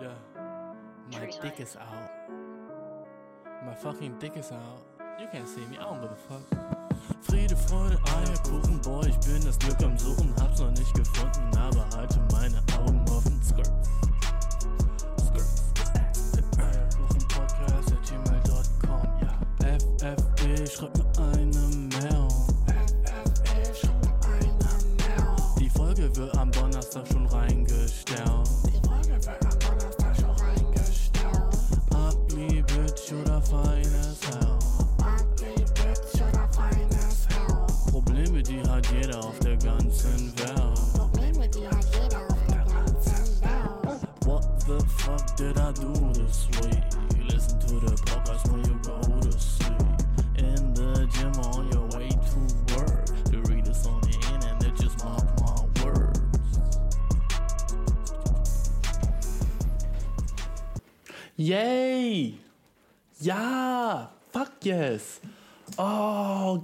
Yeah. My dick is out. My fucking dick is out. You can't see me, I don't give a fuck. Friede, Freude, Eierkuchen, boy, ich bin das Glück am Suchen, hab's noch nicht gefunden, aber halte meine Augen offen. Skirt.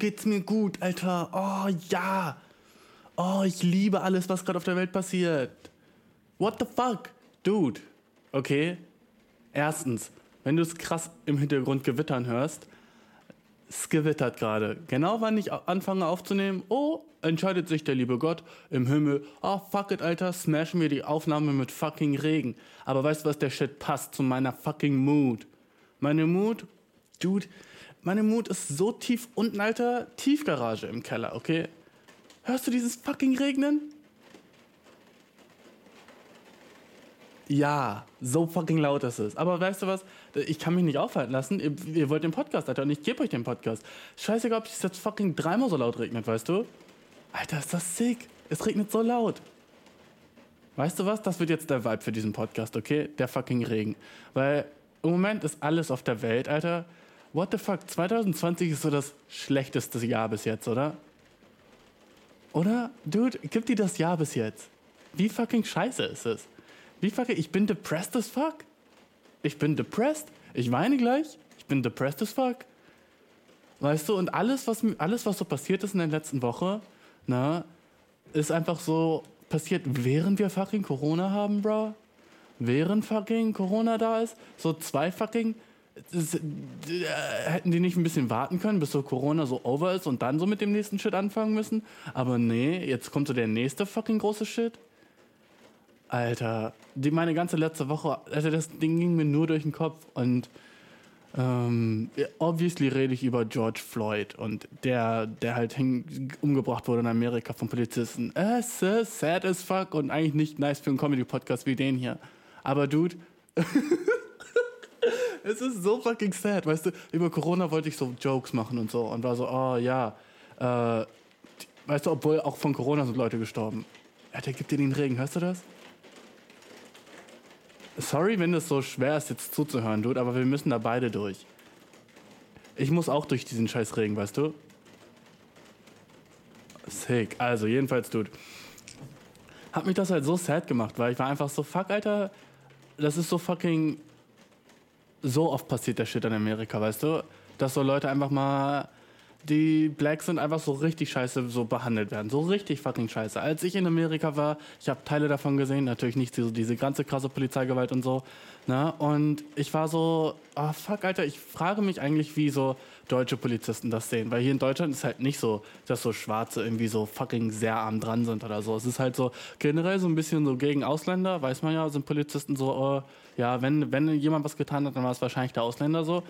Geht's mir gut, Alter. Oh, ja! Oh, ich liebe alles, was gerade auf der Welt passiert. What the fuck? Dude. Okay. Erstens, wenn du es krass im Hintergrund gewittern hörst, es gewittert gerade. Genau wann ich anfange aufzunehmen, oh, entscheidet sich der liebe Gott im Himmel, oh fuck it, Alter, smashen wir die Aufnahme mit fucking Regen. Aber weißt du was, der Shit passt zu meiner fucking Mood. Meine Mood, Dude, meine Mood ist so tief unten, Alter, Tiefgarage im Keller, okay? Hörst du dieses fucking Regnen? Ja, so fucking laut ist es. Aber weißt du was? Ich kann mich nicht aufhalten lassen. Ihr, ihr wollt den Podcast, Alter, und ich gebe euch den Podcast. Scheißegal, ob es jetzt fucking dreimal so laut regnet, weißt du? Alter, ist das sick. Es regnet so laut. Weißt du was? Das wird jetzt der Vibe für diesen Podcast, okay? Der fucking Regen. Weil im Moment ist alles auf der Welt, Alter. What the fuck? 2020 ist so das schlechteste Jahr bis jetzt, oder? Oder? Dude, gib dir das Jahr bis jetzt. Wie fucking scheiße ist es? Wie fucking, ich bin depressed as fuck. Ich bin depressed. Ich weine gleich. Ich bin depressed as fuck. Weißt du, und alles, was, alles, was so passiert ist in der letzten Woche, na, ist einfach so passiert, während wir fucking Corona haben, bro. Während fucking Corona da ist. So zwei fucking. Äh, hätten die nicht ein bisschen warten können, bis so Corona so over ist und dann so mit dem nächsten Shit anfangen müssen? Aber nee, jetzt kommt so der nächste fucking große Shit. Alter, die, meine ganze letzte Woche, Alter, das Ding ging mir nur durch den Kopf und ähm, obviously rede ich über George Floyd und der, der halt hing, umgebracht wurde in Amerika von Polizisten. Es ist sad as fuck und eigentlich nicht nice für einen Comedy-Podcast wie den hier. Aber Dude, es ist so fucking sad, weißt du, über Corona wollte ich so Jokes machen und so und war so, oh ja, äh, weißt du, obwohl auch von Corona sind Leute gestorben. Alter, gibt dir den Regen, hörst du das? Sorry, wenn es so schwer ist, jetzt zuzuhören, Dude, aber wir müssen da beide durch. Ich muss auch durch diesen scheiß Regen, weißt du? Sick. Also, jedenfalls, Dude. Hat mich das halt so sad gemacht, weil ich war einfach so, fuck, Alter, das ist so fucking. So oft passiert der Shit in Amerika, weißt du? Dass so Leute einfach mal die Blacks sind einfach so richtig scheiße so behandelt werden. So richtig fucking scheiße. Als ich in Amerika war, ich habe Teile davon gesehen, natürlich nicht so diese ganze krasse Polizeigewalt und so. Ne? Und ich war so, ah oh, fuck, Alter, ich frage mich eigentlich, wie so deutsche Polizisten das sehen. Weil hier in Deutschland ist halt nicht so, dass so Schwarze irgendwie so fucking sehr arm dran sind oder so. Es ist halt so generell so ein bisschen so gegen Ausländer, weiß man ja, sind Polizisten so, oh, ja, wenn, wenn jemand was getan hat, dann war es wahrscheinlich der Ausländer so.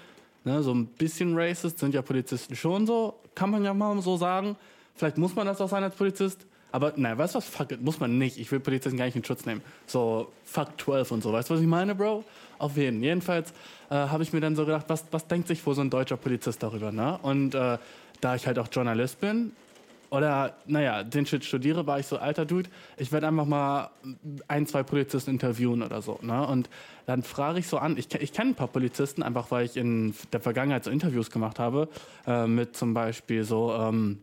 Ne, so ein bisschen racist sind ja Polizisten schon so, kann man ja mal so sagen. Vielleicht muss man das auch sein als Polizist. Aber nein, weißt du was? Fuck it, muss man nicht. Ich will Polizisten gar nicht in Schutz nehmen. So, fuck 12 und so. Weißt du, was ich meine, Bro? Auf jeden. Jedenfalls äh, habe ich mir dann so gedacht, was, was denkt sich wohl so ein deutscher Polizist darüber, ne? Und äh, da ich halt auch Journalist bin, oder naja, den Shit studiere, war ich so, alter Dude, ich werde einfach mal ein, zwei Polizisten interviewen oder so. Ne? Und dann frage ich so an, ich, ich kenne ein paar Polizisten, einfach weil ich in der Vergangenheit so Interviews gemacht habe, äh, mit zum Beispiel so ähm,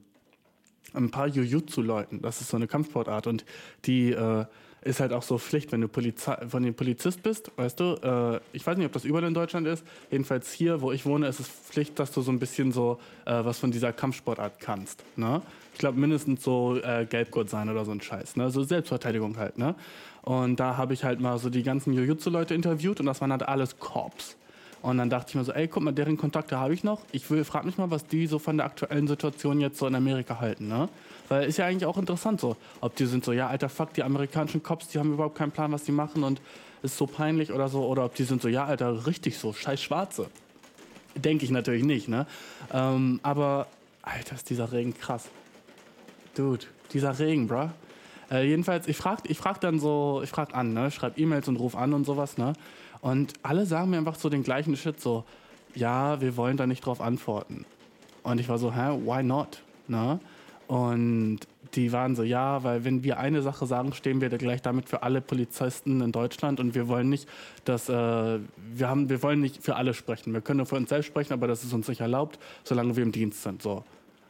ein paar Jujutsu-Leuten. Das ist so eine Kampfsportart und die äh, ist halt auch so Pflicht, wenn du Polizei von den Polizist bist, weißt du. Äh, ich weiß nicht, ob das überall in Deutschland ist. Jedenfalls hier, wo ich wohne, ist es Pflicht, dass du so ein bisschen so äh, was von dieser Kampfsportart kannst. Ne? Ich glaube mindestens so äh, Gelbgurt sein oder so ein Scheiß. Ne? So Selbstverteidigung halt. Ne? Und da habe ich halt mal so die ganzen Jujutsu-Leute interviewt und das waren halt alles Cops. Und dann dachte ich mir so, ey, guck mal, deren Kontakte habe ich noch. Ich will, frag mich mal, was die so von der aktuellen Situation jetzt so in Amerika halten, ne? Weil ist ja eigentlich auch interessant so, ob die sind so, ja, alter Fuck, die amerikanischen Cops, die haben überhaupt keinen Plan, was die machen und ist so peinlich oder so, oder ob die sind so, ja, alter, richtig so, scheiß Schwarze. Denke ich natürlich nicht, ne? Ähm, aber, alter, ist dieser Regen krass. Dude, dieser Regen, bruh. Äh, jedenfalls, ich frag, ich frag dann so, ich frag an, ne? Schreib E-Mails und ruf an und sowas, ne? Und alle sagen mir einfach so den gleichen Shit, so, ja, wir wollen da nicht drauf antworten. Und ich war so, hä, why not? Ne? Und die waren so, ja, weil wenn wir eine Sache sagen, stehen wir da gleich damit für alle Polizisten in Deutschland und wir wollen nicht, dass äh, wir haben, wir wollen nicht für alle sprechen. Wir können nur für uns selbst sprechen, aber das ist uns nicht erlaubt, solange wir im Dienst sind. So.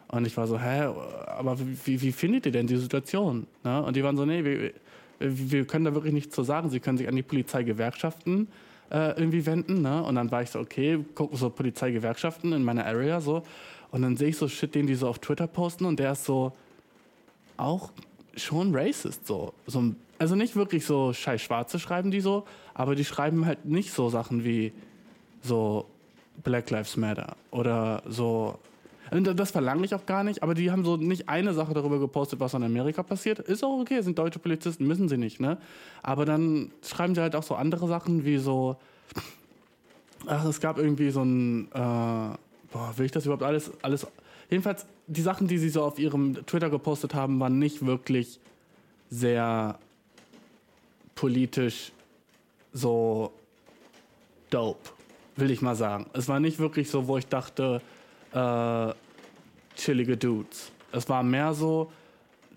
Und ich war so, hä, aber wie, wie findet ihr denn die Situation? Ne? Und die waren so, nee, wir, wir können da wirklich nichts zu sagen. Sie können sich an die Polizeigewerkschaften äh, irgendwie wenden. Ne? Und dann war ich so, okay, guck so Polizeigewerkschaften in meiner Area so. Und dann sehe ich so Shit, den die so auf Twitter posten und der ist so auch schon racist so. so also nicht wirklich so scheiß Schwarze schreiben die so, aber die schreiben halt nicht so Sachen wie so Black Lives Matter oder so. Das verlange ich auch gar nicht, aber die haben so nicht eine Sache darüber gepostet, was in Amerika passiert. Ist auch okay, sind deutsche Polizisten, müssen sie nicht, ne? Aber dann schreiben sie halt auch so andere Sachen wie so. Ach, es gab irgendwie so ein. Äh, boah, will ich das überhaupt alles, alles. Jedenfalls, die Sachen, die sie so auf ihrem Twitter gepostet haben, waren nicht wirklich sehr politisch so dope, will ich mal sagen. Es war nicht wirklich so, wo ich dachte, äh, chillige Dudes. Es war mehr so,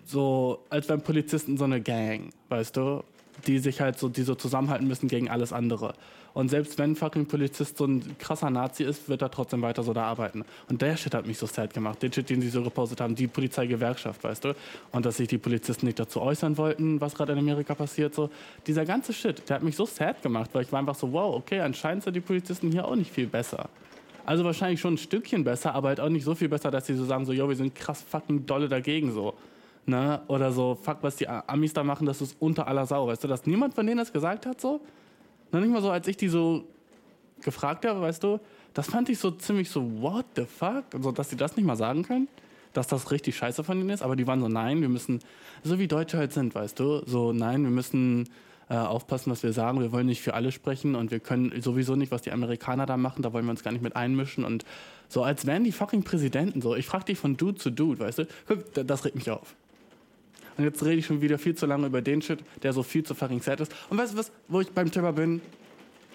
so, als wären Polizisten so eine Gang, weißt du? Die sich halt so, die so zusammenhalten müssen gegen alles andere. Und selbst wenn fucking Polizist so ein krasser Nazi ist, wird er trotzdem weiter so da arbeiten. Und der Shit hat mich so sad gemacht. Den Shit, den sie so gepostet haben, die Polizeigewerkschaft, weißt du? Und dass sich die Polizisten nicht dazu äußern wollten, was gerade in Amerika passiert, so. Dieser ganze Shit, der hat mich so sad gemacht, weil ich war einfach so, wow, okay, anscheinend sind die Polizisten hier auch nicht viel besser. Also wahrscheinlich schon ein Stückchen besser, aber halt auch nicht so viel besser, dass sie so sagen, so, yo, wir sind krass fucking dolle dagegen, so. Ne? Oder so, fuck, was die Amis da machen, das ist unter aller Sau, weißt du, dass niemand von denen das gesagt hat, so. Noch nicht mal so, als ich die so gefragt habe, weißt du, das fand ich so ziemlich so, what the fuck? So, dass sie das nicht mal sagen können, dass das richtig scheiße von ihnen ist, aber die waren so, nein, wir müssen, so wie Deutsche halt sind, weißt du, so, nein, wir müssen äh, aufpassen, was wir sagen, wir wollen nicht für alle sprechen und wir können sowieso nicht, was die Amerikaner da machen, da wollen wir uns gar nicht mit einmischen und so, als wären die fucking Präsidenten so. Ich frag dich von Dude zu Dude, weißt du, guck, da- das regt mich auf. Und jetzt rede ich schon wieder viel zu lange über den Shit, der so viel zu fucking sad ist. Und weißt du was, wo ich beim Thema bin,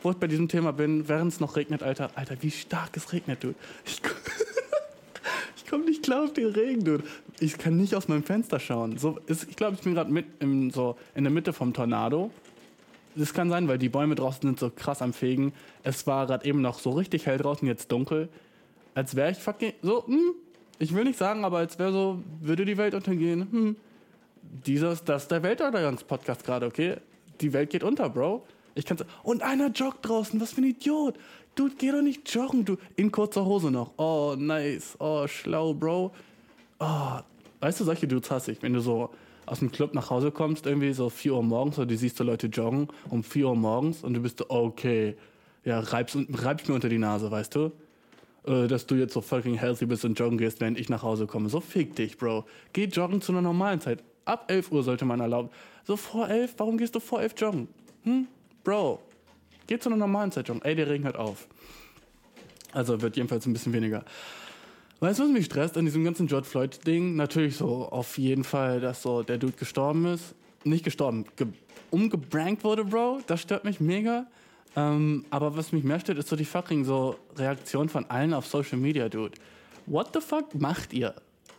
wo ich bei diesem Thema bin, während es noch regnet, Alter, Alter, wie stark es regnet, Dude. Ich komme nicht klar auf den Regen, Dude. Ich kann nicht aus meinem Fenster schauen. So, ist, ich glaube, ich bin gerade mit im, so in der Mitte vom Tornado. Das kann sein, weil die Bäume draußen sind so krass am Fegen. Es war gerade eben noch so richtig hell draußen, jetzt dunkel. Als wäre ich fucking so, hm, ich will nicht sagen, aber als wäre so, würde die Welt untergehen. Hm, dieses, das ist der Weltuntergangs-Podcast gerade, okay? Die Welt geht unter, Bro. Ich kann's. Und einer joggt draußen, was für ein Idiot. Dude, geh doch nicht joggen, du. In kurzer Hose noch. Oh, nice. Oh, schlau, Bro. Oh, weißt du, solche Dudes hasse ich. Wenn du so aus dem Club nach Hause kommst, irgendwie so 4 Uhr morgens, oder du siehst so Leute joggen um 4 Uhr morgens und du bist so, okay, ja, reib's, reib's mir unter die Nase, weißt du? Äh, dass du jetzt so fucking healthy bist und joggen gehst, während ich nach Hause komme. So fick dich, Bro. Geh joggen zu einer normalen Zeit. Ab 11 Uhr sollte man erlauben. So vor 11, warum gehst du vor 11 joggen? Hm? Bro, geh zu einer normalen Zeit joggen. Ey, der Regen hört auf. Also wird jedenfalls ein bisschen weniger. Weißt du, was mich stresst an diesem ganzen George Floyd-Ding? Natürlich so auf jeden Fall, dass so der Dude gestorben ist. Nicht gestorben, ge umgebrankt wurde, Bro. Das stört mich mega. Ähm, aber was mich mehr stört, ist so die fucking so Reaktion von allen auf Social Media, Dude. What the fuck macht ihr?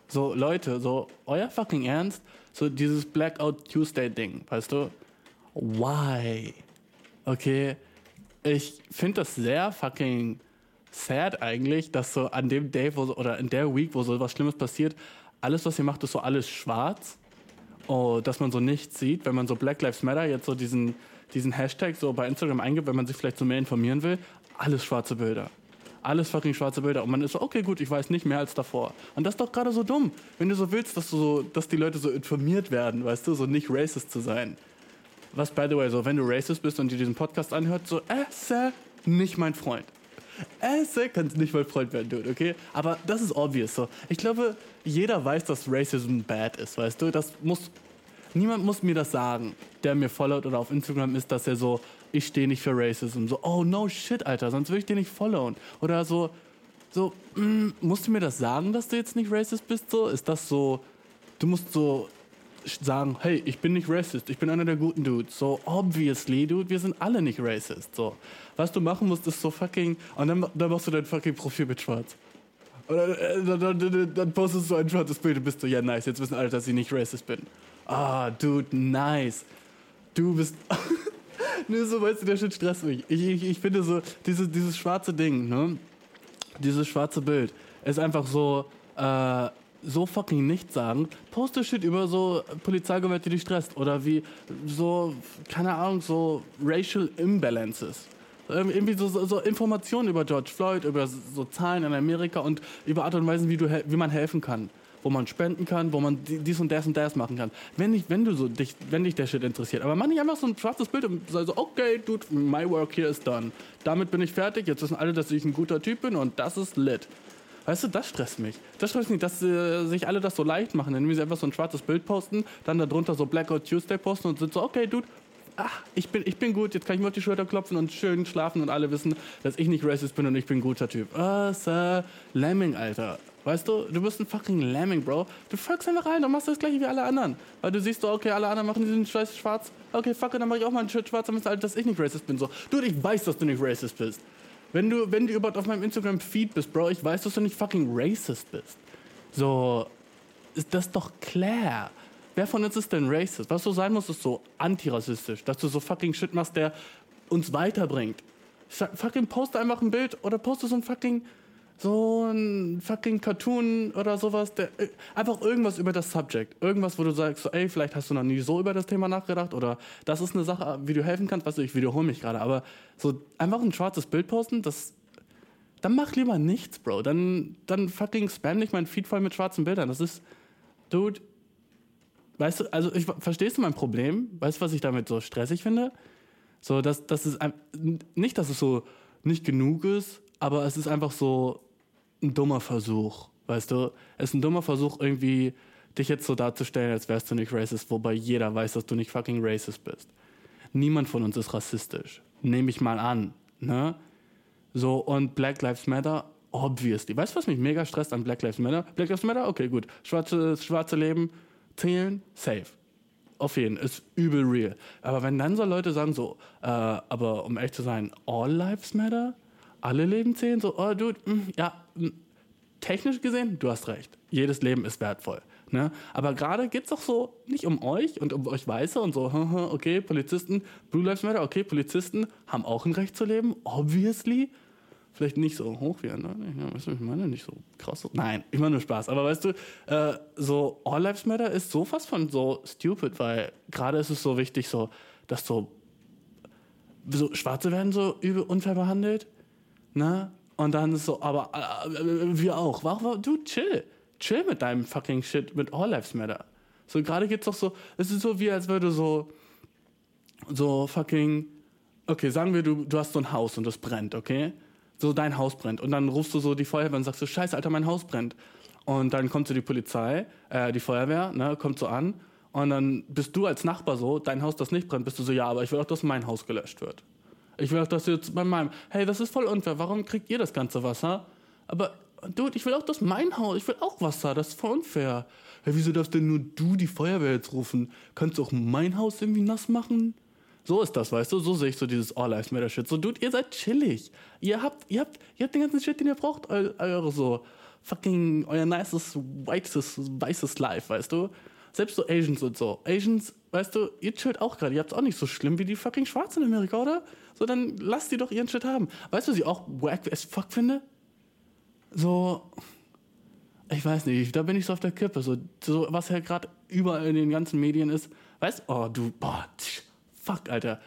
So, Leute, so euer fucking Ernst? So dieses Blackout Tuesday-Ding, weißt du? Why? Okay, ich finde das sehr fucking sad eigentlich, dass so an dem Day wo oder in der Week, wo so was Schlimmes passiert, alles, was ihr macht, ist so alles schwarz. Oh, dass man so nichts sieht, wenn man so Black Lives Matter jetzt so diesen, diesen Hashtag so bei Instagram eingibt, wenn man sich vielleicht so mehr informieren will, alles schwarze Bilder. Alles fucking schwarze Bilder. Und man ist so, okay, gut, ich weiß nicht mehr als davor. Und das ist doch gerade so dumm, wenn du so willst, dass, du so, dass die Leute so informiert werden, weißt du, so nicht racist zu sein. Was by the way, so wenn du racist bist und dir diesen Podcast anhört, so, esse nicht mein Freund. Esse kannst nicht mein Freund werden, Dude, okay? Aber das ist obvious, so. Ich glaube, jeder weiß, dass Racism bad ist, weißt du? Das muss, niemand muss mir das sagen, der mir followt oder auf Instagram ist, dass er so, ich stehe nicht für Racism. So, oh no shit, Alter, sonst würde ich dir nicht followen. Oder so, so, mm, musst du mir das sagen, dass du jetzt nicht racist bist? So, ist das so, du musst so sagen, hey, ich bin nicht racist, ich bin einer der guten Dudes. So, obviously, dude, wir sind alle nicht racist. So, was du machen musst, ist so fucking, und dann, dann machst du dein fucking Profil mit schwarz. Oder äh, dann, dann, dann, dann postest du ein schwarzes Bild und bist so, ja, nice, jetzt wissen alle, dass ich nicht racist bin. Ah, dude, nice. Du bist. Nur so, weißt du, der Shit stresst mich. Ich, ich, ich finde so, dieses, dieses schwarze Ding, ne? Dieses schwarze Bild ist einfach so, äh, so fucking nichts sagen. Poste Shit über so Polizeigewalt, die dich stresst. Oder wie so, keine Ahnung, so Racial Imbalances. Ähm, Irgendwie so, so, Informationen über George Floyd, über so Zahlen in Amerika und über Art und Weise, wie, du, wie man helfen kann. Wo man spenden kann, wo man di- dies und das und das machen kann. Wenn, ich, wenn, du so dich, wenn dich der Shit interessiert. Aber mach nicht einfach so ein schwarzes Bild und sei so, okay, dude, my work here is done. Damit bin ich fertig, jetzt wissen alle, dass ich ein guter Typ bin und das ist lit. Weißt du, das stresst mich. Das stresst mich, dass äh, sich alle das so leicht machen, indem sie einfach so ein schwarzes Bild posten, dann darunter so Blackout Tuesday posten und sind so, okay, Dude, ach, ich bin, ich bin gut, jetzt kann ich mir auf die Schulter klopfen und schön schlafen und alle wissen, dass ich nicht racist bin und ich bin ein guter Typ. Ah, Sir Lemming, Alter. Weißt du, du bist ein fucking Lemming, Bro. Du folgst einfach rein und machst das gleiche wie alle anderen. Weil du siehst so, okay, alle anderen machen diesen Scheiß schwarz. Okay, fuck, dann mach ich auch mal einen Shit schwarz, damit alle, dass ich nicht racist bin. So, Dude, ich weiß, dass du nicht racist bist. Wenn du, wenn du überhaupt auf meinem Instagram-Feed bist, Bro, ich weiß, dass du nicht fucking racist bist. So, ist das doch klar. Wer von uns ist denn racist? Was so sein muss, ist so antirassistisch. Dass du so fucking Shit machst, der uns weiterbringt. Fucking poste einfach ein Bild oder poste so ein fucking so ein fucking Cartoon oder sowas, der, äh, einfach irgendwas über das Subject. Irgendwas, wo du sagst, so, ey, vielleicht hast du noch nie so über das Thema nachgedacht oder das ist eine Sache, wie du helfen kannst. Weißt du, ich wiederhole mich gerade, aber so einfach ein schwarzes Bild posten, das, dann mach lieber nichts, Bro. Dann, dann fucking spam nicht mein Feed voll mit schwarzen Bildern. Das ist, dude, weißt du, also ich, verstehst du mein Problem? Weißt du, was ich damit so stressig finde? So, dass, es ein- nicht, dass es so nicht genug ist, aber es ist einfach so ein dummer Versuch, weißt du? Es ist ein dummer Versuch, irgendwie dich jetzt so darzustellen, als wärst du nicht racist, wobei jeder weiß, dass du nicht fucking racist bist. Niemand von uns ist rassistisch. Nehme ich mal an, ne? So, und Black Lives Matter, obviously. Weißt du, was mich mega stresst an Black Lives Matter? Black Lives Matter, okay, gut. Schwarze, schwarze Leben zählen, safe. Auf jeden, ist übel real. Aber wenn dann so Leute sagen, so, äh, aber um ehrlich zu sein, all lives matter? Alle Leben zählen? So, oh, dude, mm, ja, mm, technisch gesehen, du hast recht. Jedes Leben ist wertvoll. Ne? Aber gerade geht es doch so nicht um euch und um euch Weiße und so, okay, Polizisten, Blue Lives Matter, okay, Polizisten haben auch ein Recht zu leben, obviously. Vielleicht nicht so hoch wie andere. Ja, weißt du, ich meine, nicht so krass. Nein, ich meine nur Spaß. Aber weißt du, äh, so All Lives Matter ist so fast von so stupid, weil gerade ist es so wichtig, so, dass so, so Schwarze werden so übel unfair behandelt. Ne? Und dann ist so, aber äh, wir auch. Du chill. Chill mit deinem fucking Shit mit All Lives Matter. So gerade geht's doch so, es ist so wie als würde so, so fucking, okay, sagen wir, du, du hast so ein Haus und das brennt, okay? So dein Haus brennt. Und dann rufst du so die Feuerwehr und sagst so, scheiße, Alter, mein Haus brennt. Und dann kommt so die Polizei, äh, die Feuerwehr, ne, kommt so an. Und dann bist du als Nachbar so, dein Haus, das nicht brennt, bist du so, ja, aber ich will auch, dass mein Haus gelöscht wird. Ich auch, dass jetzt bei meinem, hey, das ist voll unfair, warum kriegt ihr das ganze Wasser? Aber, Dude, ich will auch, dass mein Haus, ich will auch Wasser, das ist voll unfair. Hey, wieso darfst denn nur du die Feuerwehr jetzt rufen? Kannst du auch mein Haus irgendwie nass machen? So ist das, weißt du? So sehe ich so dieses All Lives Matter Shit. So, Dude, ihr seid chillig. Ihr habt, ihr habt, ihr habt den ganzen Shit, den ihr braucht, eu, eure so fucking, euer nices, whites, weißes Life, weißt du? Selbst so Asians und so. Asians, weißt du, ihr chillt auch gerade. Ihr habt auch nicht so schlimm wie die fucking Schwarzen in Amerika, oder? So, dann lasst die doch ihren Shit haben. Weißt du, was ich auch wack as fuck finde? So, ich weiß nicht, da bin ich so auf der Kippe. So, so was ja gerade überall in den ganzen Medien ist. Weißt oh, du, boah, tsch, fuck, Alter.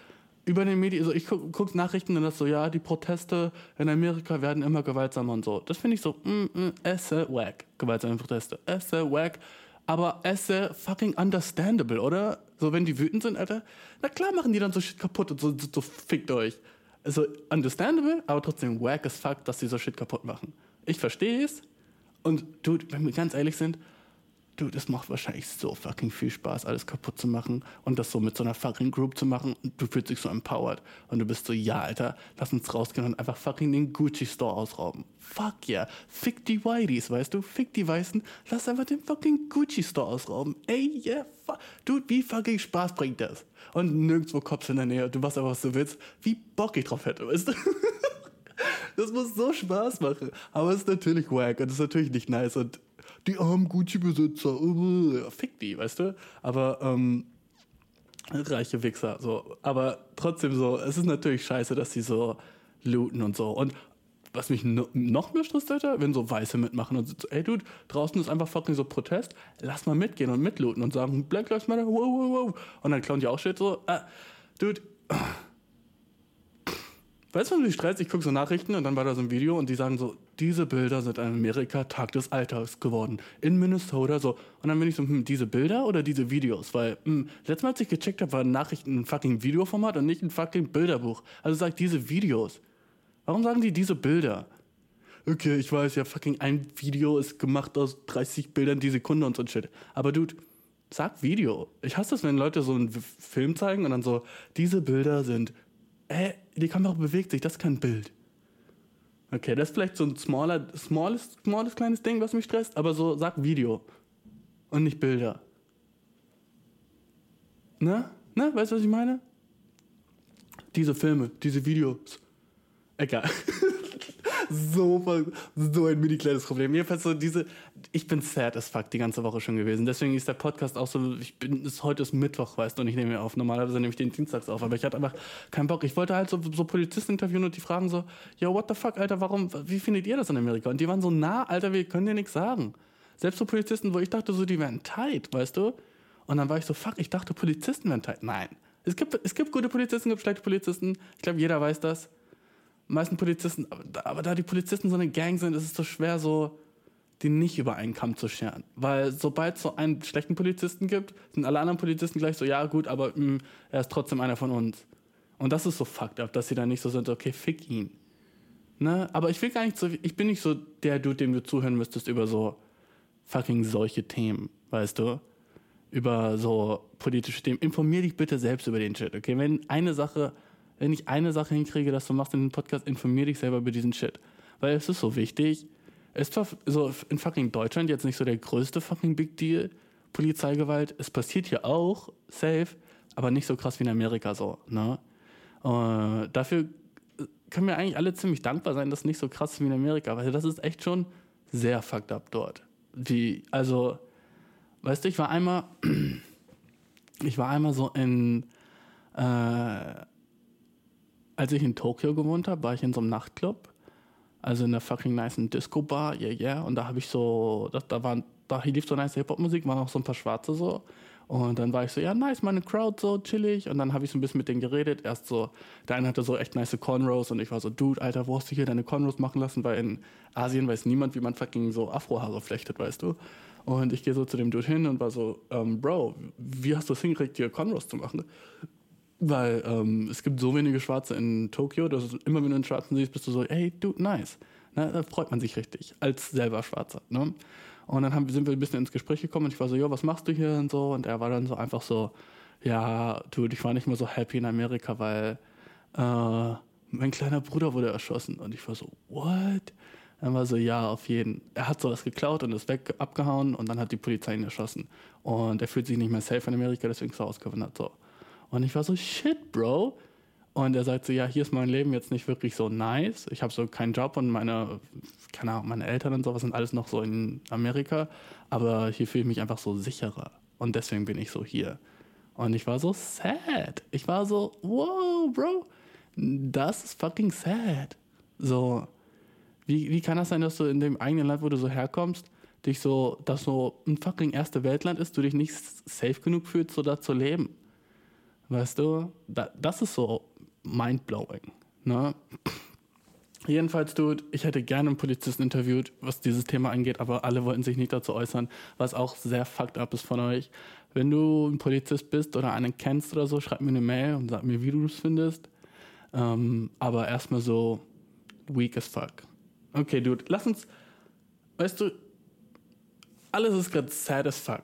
Über den Medien, so ich guck, guck Nachrichten und das so, ja, die Proteste in Amerika werden immer gewaltsamer und so. Das finde ich so, mm, mm, esse, wack. Gewaltsame Proteste. Esse, wack. Aber esse fucking understandable, oder? So, wenn die wütend sind, Alter, na klar machen die dann so Shit kaputt und so, so, so fickt euch. Also, understandable, aber trotzdem wack as fuck, dass die so Shit kaputt machen. Ich verstehe es. Und, dude, wenn wir ganz ehrlich sind, du, das macht wahrscheinlich so fucking viel Spaß, alles kaputt zu machen und das so mit so einer fucking Group zu machen und du fühlst dich so empowered und du bist so, ja, Alter, lass uns rausgehen und einfach fucking den Gucci Store ausrauben. Fuck yeah. Fick die Whiteys, weißt du? Fick die Weißen, lass einfach den fucking Gucci Store ausrauben. Ey, yeah, fuck. Dude, wie fucking Spaß bringt das? Und nirgendwo Cops in der Nähe, du machst einfach, was du willst. Wie Bock ich drauf hätte, weißt du? Das muss so Spaß machen. Aber es ist natürlich wack und es ist natürlich nicht nice. Und die armen Gucci-Besitzer, uh, fick die, weißt du? Aber, ähm, reiche Wichser, so. Aber trotzdem so, es ist natürlich scheiße, dass sie so looten und so. Und was mich no, noch mehr stresst, Alter, wenn so Weiße mitmachen und so, ey, Dude, draußen ist einfach fucking so Protest, lass mal mitgehen und mitlooten und sagen, Black Lives Matter, wow, wow, wow. Und dann klauen die auch Shit so, ah, Dude, Weißt du, wie Stress? Ich gucke so Nachrichten und dann war da so ein Video und die sagen so, diese Bilder sind in Amerika Tag des Alltags geworden. In Minnesota so. Und dann bin ich so, hm, diese Bilder oder diese Videos? Weil, hm, letztes Mal, als ich gecheckt habe, waren Nachrichten ein fucking Videoformat und nicht ein fucking Bilderbuch. Also sag diese Videos. Warum sagen die diese Bilder? Okay, ich weiß ja, fucking ein Video ist gemacht aus 30 Bildern die Sekunde und so ein Shit. Aber dude, sag Video. Ich hasse das, wenn Leute so einen Film zeigen und dann so, diese Bilder sind hä, die Kamera bewegt sich, das ist kein Bild. Okay, das ist vielleicht so ein smaller, smalles, smalles kleines Ding, was mich stresst, aber so sag Video und nicht Bilder. Ne? Ne? Weißt du, was ich meine? Diese Filme, diese Videos. Egal. so, so ein mini kleines Problem. Jedenfalls so diese, ich bin sad as fuck die ganze Woche schon gewesen. Deswegen ist der Podcast auch so, ich bin, ist, heute ist Mittwoch, weißt du, und ich nehme mir auf. Normalerweise nehme ich den Dienstags auf, aber ich hatte einfach keinen Bock. Ich wollte halt so, so Polizisten interviewen und die fragen so, yo, what the fuck, Alter, warum, wie findet ihr das in Amerika? Und die waren so nah, Alter, wir können dir nichts sagen. Selbst so Polizisten, wo ich dachte so, die wären tight, weißt du? Und dann war ich so, fuck, ich dachte, Polizisten wären tight. Nein. Es gibt, es gibt gute Polizisten, es gibt schlechte Polizisten. Ich glaube, jeder weiß das meisten Polizisten, aber da, die Polizisten so eine Gang sind, ist es so schwer, so die nicht über einen Kamm zu scheren. Weil sobald es so einen schlechten Polizisten gibt, sind alle anderen Polizisten gleich so, ja gut, aber mh, er ist trotzdem einer von uns. Und das ist so fucked up, dass sie dann nicht so sind, okay, fick ihn. Ne? Aber ich will gar nicht so, ich bin nicht so der Dude, dem du zuhören müsstest über so fucking solche Themen, weißt du? Über so politische Themen. Informier dich bitte selbst über den Shit, okay? Wenn eine Sache wenn ich eine Sache hinkriege, dass du machst in dem Podcast, informier dich selber über diesen Shit. Weil es ist so wichtig. Es ist zwar so in fucking Deutschland jetzt nicht so der größte fucking Big Deal, Polizeigewalt. Es passiert hier auch, safe, aber nicht so krass wie in Amerika so. Ne? Uh, dafür können wir eigentlich alle ziemlich dankbar sein, dass es nicht so krass ist wie in Amerika, weil das ist echt schon sehr fucked up dort. Wie, also, weißt du, ich war einmal, ich war einmal so in, äh, als ich in Tokio gewohnt habe, war ich in so einem Nachtclub. Also in einer fucking nice Disco-Bar, yeah, yeah. Und da habe ich so, da, da, waren, da lief so nice Hip-Hop-Musik, waren auch so ein paar Schwarze so. Und dann war ich so, ja, nice, meine Crowd so chillig. Und dann habe ich so ein bisschen mit denen geredet. Erst so, der eine hatte so echt nice Cornrows und ich war so, Dude, Alter, wo hast du hier deine Cornrows machen lassen? Weil in Asien weiß niemand, wie man fucking so Afrohaare flechtet, weißt du? Und ich gehe so zu dem Dude hin und war so, ähm, Bro, wie hast du es hingekriegt, hier Cornrows zu machen? Weil ähm, es gibt so wenige Schwarze in Tokio, dass immer wenn du einen Schwarzen siehst, bist du so, hey, dude, nice. Ne, da freut man sich richtig, als selber Schwarzer. Ne? Und dann haben, sind wir ein bisschen ins Gespräch gekommen und ich war so, jo, was machst du hier und so? Und er war dann so einfach so, ja, dude, ich war nicht mehr so happy in Amerika, weil äh, mein kleiner Bruder wurde erschossen. Und ich war so, what? Dann war so, ja, auf jeden. Er hat sowas geklaut und ist weg, abgehauen und dann hat die Polizei ihn erschossen. Und er fühlt sich nicht mehr safe in Amerika, deswegen ist er ausgewandert. So. Und ich war so, shit, Bro. Und er sagt so, ja, hier ist mein Leben jetzt nicht wirklich so nice. Ich habe so keinen Job und meine, keine Ahnung, meine Eltern und sowas sind alles noch so in Amerika. Aber hier fühle ich mich einfach so sicherer. Und deswegen bin ich so hier. Und ich war so sad. Ich war so, wow, Bro, das ist fucking sad. So, wie, wie kann das sein, dass du in dem eigenen Land, wo du so herkommst, dich so, dass so ein fucking erste Weltland ist, du dich nicht safe genug fühlst, so da zu leben? Weißt du, da, das ist so mindblowing. Ne? Jedenfalls, Dude, ich hätte gerne einen Polizisten interviewt, was dieses Thema angeht, aber alle wollten sich nicht dazu äußern, was auch sehr fucked up ist von euch. Wenn du ein Polizist bist oder einen kennst oder so, schreib mir eine Mail und sag mir, wie du es findest. Ähm, aber erstmal so weak as fuck. Okay, Dude, lass uns. Weißt du, alles ist gerade sad as fuck.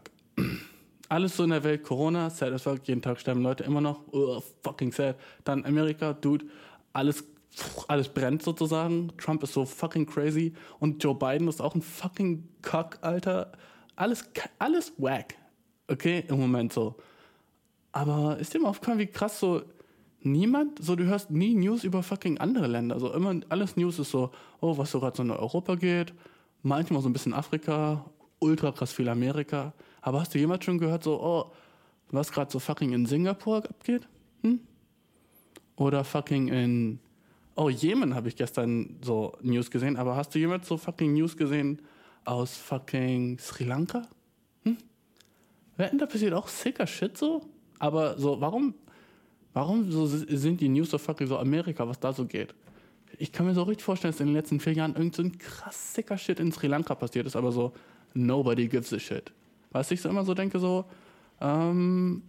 Alles so in der Welt, Corona, sad as fuck, jeden Tag sterben Leute immer noch, oh, fucking sad. Dann Amerika, Dude, alles, alles brennt sozusagen. Trump ist so fucking crazy und Joe Biden ist auch ein fucking Cock, Alter. Alles, alles wack. Okay, im Moment so. Aber ist dir mal aufgefallen, wie krass so niemand, so du hörst nie News über fucking andere Länder. So immer alles News ist so, oh, was so gerade so in Europa geht, manchmal so ein bisschen Afrika, ultra krass viel Amerika. Aber hast du jemals schon gehört, so, oh, was gerade so fucking in Singapur abgeht? Hm? Oder fucking in, oh, Jemen habe ich gestern so News gesehen, aber hast du jemals so fucking News gesehen aus fucking Sri Lanka? Hm? Wetten, da passiert auch sicker Shit so? Aber so, warum, warum so sind die News so fucking so Amerika, was da so geht? Ich kann mir so richtig vorstellen, dass in den letzten vier Jahren irgend so ein krass sicker Shit in Sri Lanka passiert ist, aber so, nobody gives a shit. Weißt ich so immer so denke, so, ähm,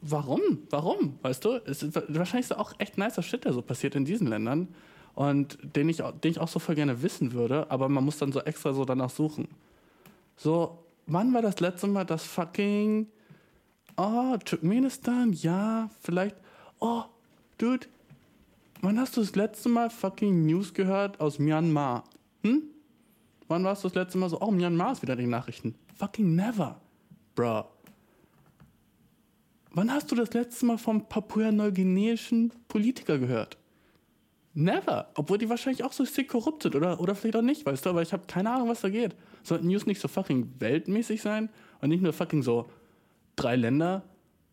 warum? Warum? Weißt du, es ist wahrscheinlich so auch echt nicer Shit, der so passiert in diesen Ländern und den ich, den ich auch so voll gerne wissen würde, aber man muss dann so extra so danach suchen. So, wann war das letzte Mal das fucking, oh, Turkmenistan, ja, vielleicht, oh, dude, wann hast du das letzte Mal fucking News gehört aus Myanmar? Hm? Wann warst du das letzte Mal so, oh, Myanmar ist wieder in den Nachrichten? Fucking never, bro. Wann hast du das letzte Mal vom papua-neuguineischen Politiker gehört? Never. Obwohl die wahrscheinlich auch so sick korrupt sind oder, oder vielleicht auch nicht, weißt du, aber ich habe keine Ahnung, was da geht. Sollten News nicht so fucking weltmäßig sein und nicht nur fucking so drei Länder,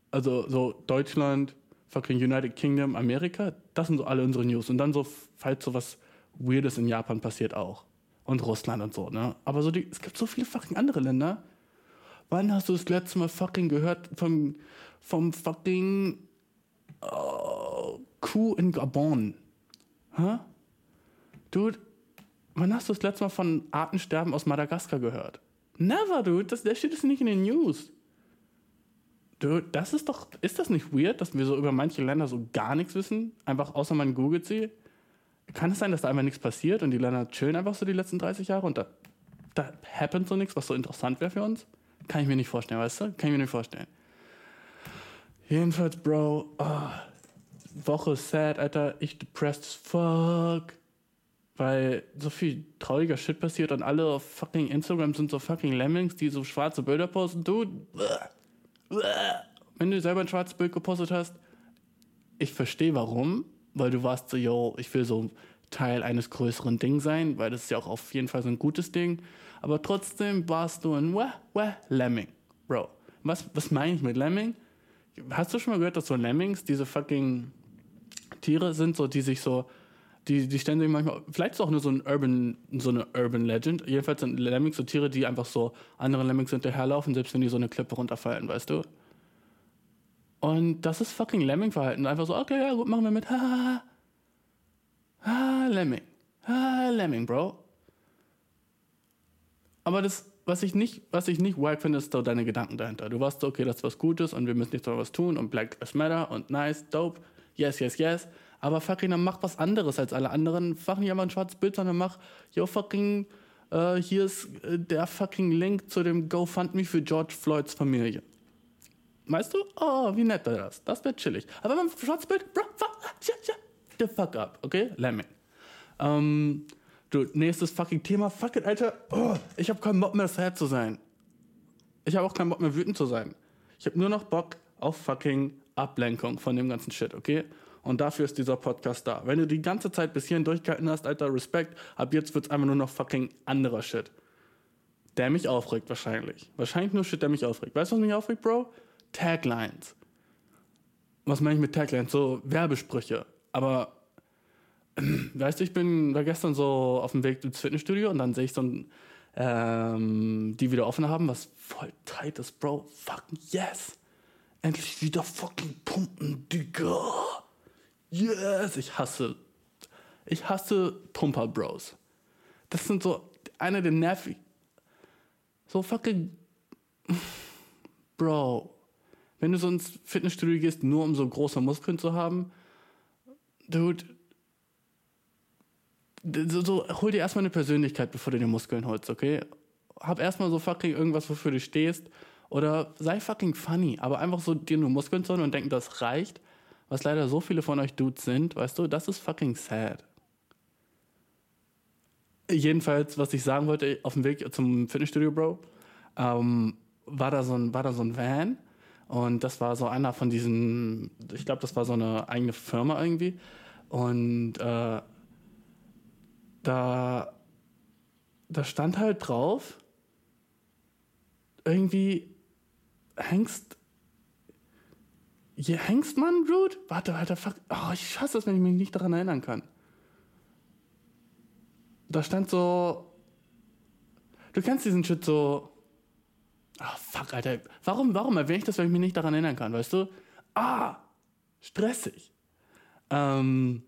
also so Deutschland, fucking United Kingdom, Amerika, das sind so alle unsere News. Und dann so, falls so was Weirdes in Japan passiert auch. Und Russland und so, ne? Aber so die, es gibt so viele fucking andere Länder. Wann hast du das letzte Mal fucking gehört vom, vom fucking oh, Kuh in Gabon? Hä? Dude, wann hast du das letzte Mal von Artensterben aus Madagaskar gehört? Never, dude. Das, der steht ist nicht in den News. Dude, das ist doch, ist das nicht weird, dass wir so über manche Länder so gar nichts wissen? Einfach außer man googelt sie? Kann es sein, dass da einfach nichts passiert und die Länder chillen einfach so die letzten 30 Jahre und da, da happens so nichts, was so interessant wäre für uns? Kann ich mir nicht vorstellen, weißt du? Kann ich mir nicht vorstellen. Jedenfalls, Bro, oh, Woche sad, Alter, ich depressed as fuck. Weil so viel trauriger Shit passiert und alle auf fucking Instagram sind so fucking Lemmings, die so schwarze Bilder posten. Du, wenn du selber ein schwarzes Bild gepostet hast, ich verstehe warum, weil du warst so, yo, ich will so Teil eines größeren Dings sein, weil das ist ja auch auf jeden Fall so ein gutes Ding. Aber trotzdem warst du ein wah, wah, Lemming, Bro. Was, was meine ich mit Lemming? Hast du schon mal gehört, dass so Lemmings, diese fucking Tiere sind, so, die sich so, die, die stellen sich manchmal, vielleicht ist auch nur so ein Urban, so eine Urban Legend. Jedenfalls sind Lemmings so Tiere, die einfach so anderen Lemmings hinterherlaufen, selbst wenn die so eine Klippe runterfallen, weißt du? Und das ist fucking Lemming-Verhalten. Einfach so, okay, ja, gut, machen wir mit. Ha, ha, ha. Lemming. Ha, Lemming, Bro. Aber das, was ich nicht, was ich nicht wack finde, ist so deine Gedanken dahinter. Du warst so, okay, das ist was Gutes und wir müssen jetzt noch was tun und Black Lives Matter und nice, dope, yes, yes, yes. Aber fucking, dann mach was anderes als alle anderen. Mach nicht einfach ein schwarzes Bild, sondern mach, yo, fucking, äh, hier ist äh, der fucking Link zu dem GoFundMe für George Floyds Familie. Weißt du? Oh, wie nett wäre das. Das wäre chillig. Aber beim schwarzes Bild, bro, fuck, shit, the fuck up, okay? Lemming. Ähm, du, nächstes fucking Thema. Fuck it, Alter. Oh, ich habe keinen Bock mehr sad zu sein. Ich habe auch keinen Bock mehr wütend zu sein. Ich habe nur noch Bock auf fucking Ablenkung von dem ganzen Shit, okay? Und dafür ist dieser Podcast da. Wenn du die ganze Zeit bis hierhin durchgehalten hast, Alter, Respekt. Ab jetzt wird's einfach nur noch fucking anderer Shit. Der mich aufregt, wahrscheinlich. Wahrscheinlich nur Shit, der mich aufregt. Weißt du, was mich aufregt, Bro? Taglines. Was meine ich mit Taglines? So Werbesprüche. Aber weißt du, ich bin da gestern so auf dem Weg ins Fitnessstudio und dann sehe ich so ein, ähm, die wieder offen haben, was voll tight ist, Bro. Fucking yes. Endlich wieder fucking pumpen, Digga. Yes. Ich hasse, ich hasse Pumper, Bros. Das sind so eine der nervig, so fucking Bro, wenn du so ins Fitnessstudio gehst, nur um so große Muskeln zu haben, Dude, so, so, hol dir erstmal eine Persönlichkeit, bevor du dir Muskeln holst, okay? Hab erstmal so fucking irgendwas, wofür du stehst. Oder sei fucking funny, aber einfach so dir nur Muskeln zu holen und denken, das reicht, was leider so viele von euch Dudes sind, weißt du, das ist fucking sad. Jedenfalls, was ich sagen wollte, auf dem Weg zum Fitnessstudio, Bro, ähm, war, da so ein, war da so ein Van und das war so einer von diesen, ich glaube, das war so eine eigene Firma irgendwie und äh, da, da stand halt drauf, irgendwie Hengst, Hengstmann, Dude? Warte, warte, fuck, oh, ich hasse es, wenn ich mich nicht daran erinnern kann da stand so. Du kennst diesen Shit so. Ah, fuck, Alter. Warum, warum erwähne ich das, wenn ich mich nicht daran erinnern kann, weißt du? Ah, stressig. Ähm,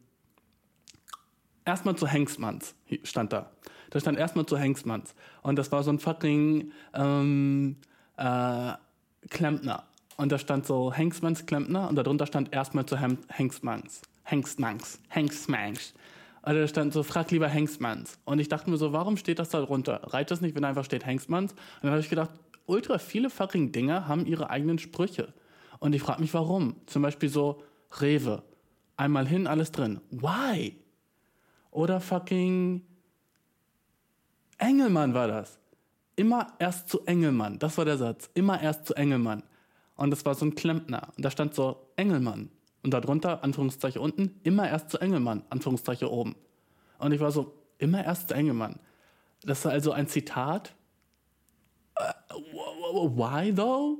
erstmal zu Hengstmanns stand da. Da stand erstmal zu Hengstmanns. Und das war so ein fucking ähm, äh, Klempner. Und da stand so Hengstmanns Klempner und darunter stand erstmal zu Hem Hengstmanns. Hengstmanns. Hengstmanns. Also da stand so, frag lieber Hengstmanns. Und ich dachte mir so, warum steht das da drunter? Reicht das nicht, wenn einfach steht Hengstmanns? Und dann habe ich gedacht, ultra viele fucking Dinger haben ihre eigenen Sprüche. Und ich frage mich, warum? Zum Beispiel so, Rewe. Einmal hin, alles drin. Why? Oder fucking Engelmann war das. Immer erst zu Engelmann. Das war der Satz. Immer erst zu Engelmann. Und das war so ein Klempner. Und da stand so Engelmann. Und darunter, Anführungszeichen unten, immer erst zu Engelmann, Anführungszeichen oben. Und ich war so, immer erst zu Engelmann. Das war also ein Zitat. Äh, Why though?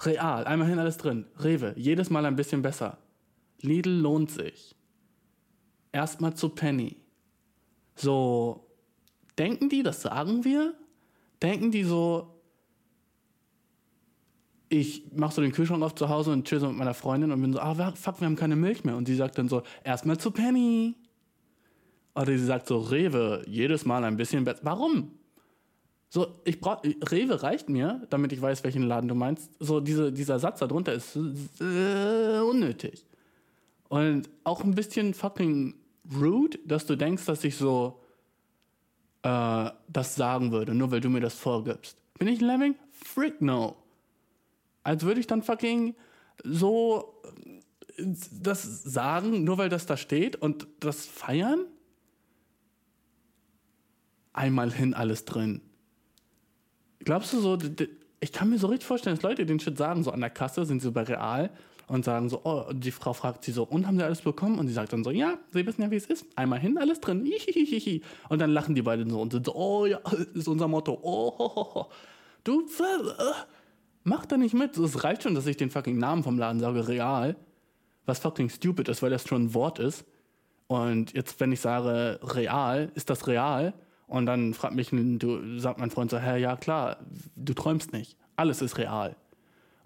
Real, einmal hin alles drin. Rewe, jedes Mal ein bisschen besser. Lidl lohnt sich. Erstmal zu Penny. So, denken die, das sagen wir? Denken die so, ich mach so den Kühlschrank auf zu Hause und chill so mit meiner Freundin und bin so, ah, fuck, wir haben keine Milch mehr. Und die sagt dann so, erstmal zu Penny. Oder sie sagt so, Rewe, jedes Mal ein bisschen besser. Warum? So, ich brauch, Rewe reicht mir, damit ich weiß, welchen Laden du meinst. So, diese, dieser Satz da drunter ist äh, unnötig. Und auch ein bisschen fucking rude, dass du denkst, dass ich so äh, das sagen würde, nur weil du mir das vorgibst. Bin ich ein Lemming? Frick no. Als würde ich dann fucking so äh, das sagen, nur weil das da steht und das feiern? Einmal hin, alles drin. Glaubst du so, ich kann mir so richtig vorstellen, dass Leute den Shit sagen, so an der Kasse sind sie bei Real und sagen so, oh, die Frau fragt sie so, und haben sie alles bekommen? Und sie sagt dann so, ja, sie wissen ja, wie es ist. Einmal hin, alles drin. Hihihihi. Und dann lachen die beiden so und sind so, oh ja, ist unser Motto. Oh. Du, äh, mach da nicht mit. Es reicht schon, dass ich den fucking Namen vom Laden sage, Real. Was fucking stupid ist, weil das schon ein Wort ist. Und jetzt, wenn ich sage real, ist das real? Und dann fragt mich, du, sagt mein Freund so, hä, ja klar, du träumst nicht. Alles ist real.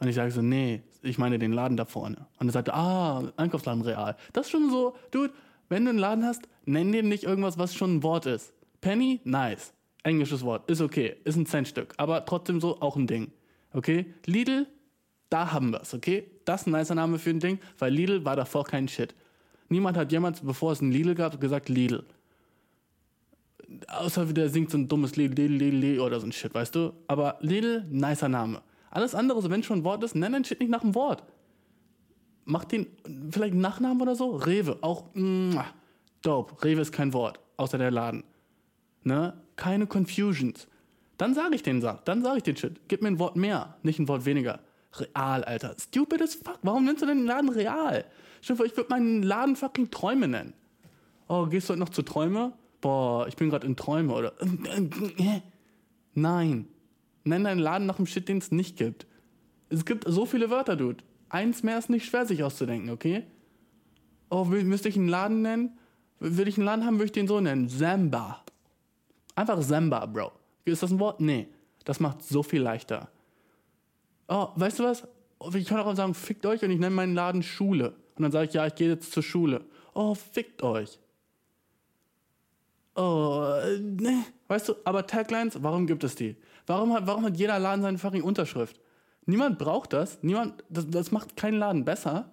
Und ich sage so, nee, ich meine den Laden da vorne. Und er sagt, ah, Einkaufsladen real. Das ist schon so, dude, wenn du einen Laden hast, nenn den nicht irgendwas, was schon ein Wort ist. Penny, nice. Englisches Wort, ist okay, ist ein Centstück, aber trotzdem so auch ein Ding. Okay? Lidl, da haben wir es, okay? Das ist ein nicer Name für ein Ding, weil Lidl war davor kein Shit. Niemand hat jemals, bevor es ein Lidl gab, gesagt Lidl. Außer der singt so ein dummes Lidl, Lidl, oder so ein Shit, weißt du? Aber Lidl, nicer Name. Alles andere, so wenn schon ein Wort ist, nenn dein Shit nicht nach dem Wort. Mach den vielleicht einen Nachnamen oder so. Rewe, auch mwah, dope. Rewe ist kein Wort, außer der Laden. Ne? Keine Confusions. Dann sage ich den Satz, dann sage ich den Shit. Gib mir ein Wort mehr, nicht ein Wort weniger. Real, Alter. Stupid as fuck. Warum nennst du den Laden real? Vor, ich würde meinen Laden fucking Träume nennen. Oh, gehst du heute noch zu Träume? Boah, ich bin gerade in Träume oder. Nein. Nenn deinen Laden nach dem Shit, den es nicht gibt. Es gibt so viele Wörter, Dude. Eins mehr ist nicht schwer, sich auszudenken, okay? Oh, müsste ich einen Laden nennen? Will ich einen Laden haben, würde ich den so nennen. Samba. Einfach Samba, Bro. Ist das ein Wort? Nee. Das macht so viel leichter. Oh, weißt du was? Oh, Ich kann auch sagen, fickt euch und ich nenne meinen Laden Schule. Und dann sage ich, ja, ich gehe jetzt zur Schule. Oh, fickt euch. Oh, ne. Weißt du, aber Taglines, warum gibt es die? Warum hat, warum hat jeder Laden seine fucking Unterschrift? Niemand braucht das. Niemand, das, das macht keinen Laden besser.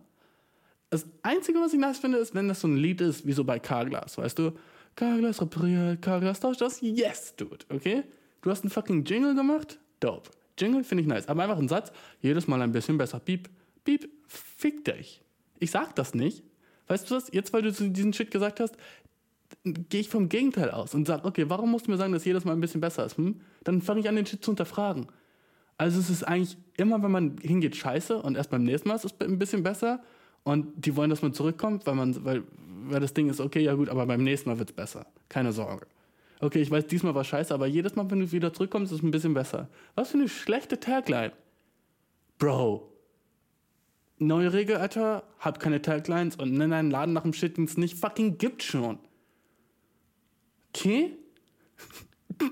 Das Einzige, was ich nice finde, ist, wenn das so ein Lied ist, wie so bei Carglass, weißt du? Carglass repariert, Carglass tauscht das. Yes, dude, okay? Du hast einen fucking Jingle gemacht? Dope. Jingle finde ich nice. Aber einfach ein Satz, jedes Mal ein bisschen besser. Piep, piep, fick dich. Ich sag das nicht. Weißt du was? Jetzt, weil du diesen Shit gesagt hast, gehe ich vom Gegenteil aus und sage, okay, warum musst du mir sagen, dass jedes Mal ein bisschen besser ist? Hm? Dann fange ich an, den Shit zu hinterfragen. Also es ist eigentlich immer, wenn man hingeht, scheiße und erst beim nächsten Mal ist es ein bisschen besser und die wollen, dass man zurückkommt, weil man, weil, weil das Ding ist, okay, ja gut, aber beim nächsten Mal wird es besser. Keine Sorge. Okay, ich weiß, diesmal war scheiße, aber jedes Mal, wenn du wieder zurückkommst, ist es ein bisschen besser. Was für eine schlechte Tagline. Bro. Neue Regel, Alter, hab keine Taglines und nenn einen Laden nach dem Shit, den es nicht fucking gibt schon. Okay?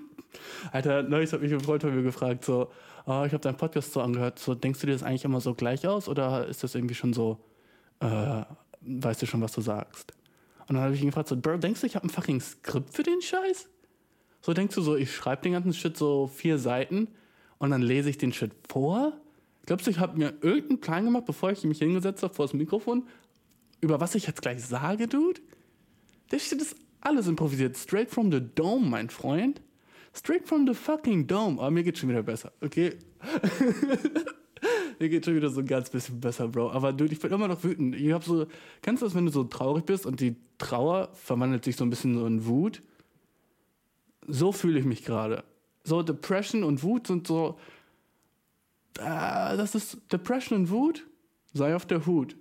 Alter, neulich hat mich ein Freund von mir gefragt, so, oh, ich habe deinen Podcast so angehört, so, denkst du dir das eigentlich immer so gleich aus oder ist das irgendwie schon so, äh, weißt du schon, was du sagst? Und dann habe ich ihn gefragt, so, Bro, denkst du, ich habe ein fucking Skript für den Scheiß? So denkst du so, ich schreibe den ganzen Shit so vier Seiten und dann lese ich den Shit vor? Glaubst du, ich habe mir irgendeinen Plan gemacht, bevor ich mich hingesetzt habe vor das Mikrofon, über was ich jetzt gleich sage, Dude? Der Shit ist alles improvisiert. Straight from the dome, mein Freund. Straight from the fucking dome. Aber mir geht schon wieder besser, okay? mir geht schon wieder so ein ganz bisschen besser, Bro. Aber dude, ich bin immer noch wütend. Ich hab so, kennst du das, wenn du so traurig bist und die Trauer verwandelt sich so ein bisschen so in Wut? So fühle ich mich gerade. So Depression und Wut sind so, ah, das ist Depression und Wut. Sei auf der Hut.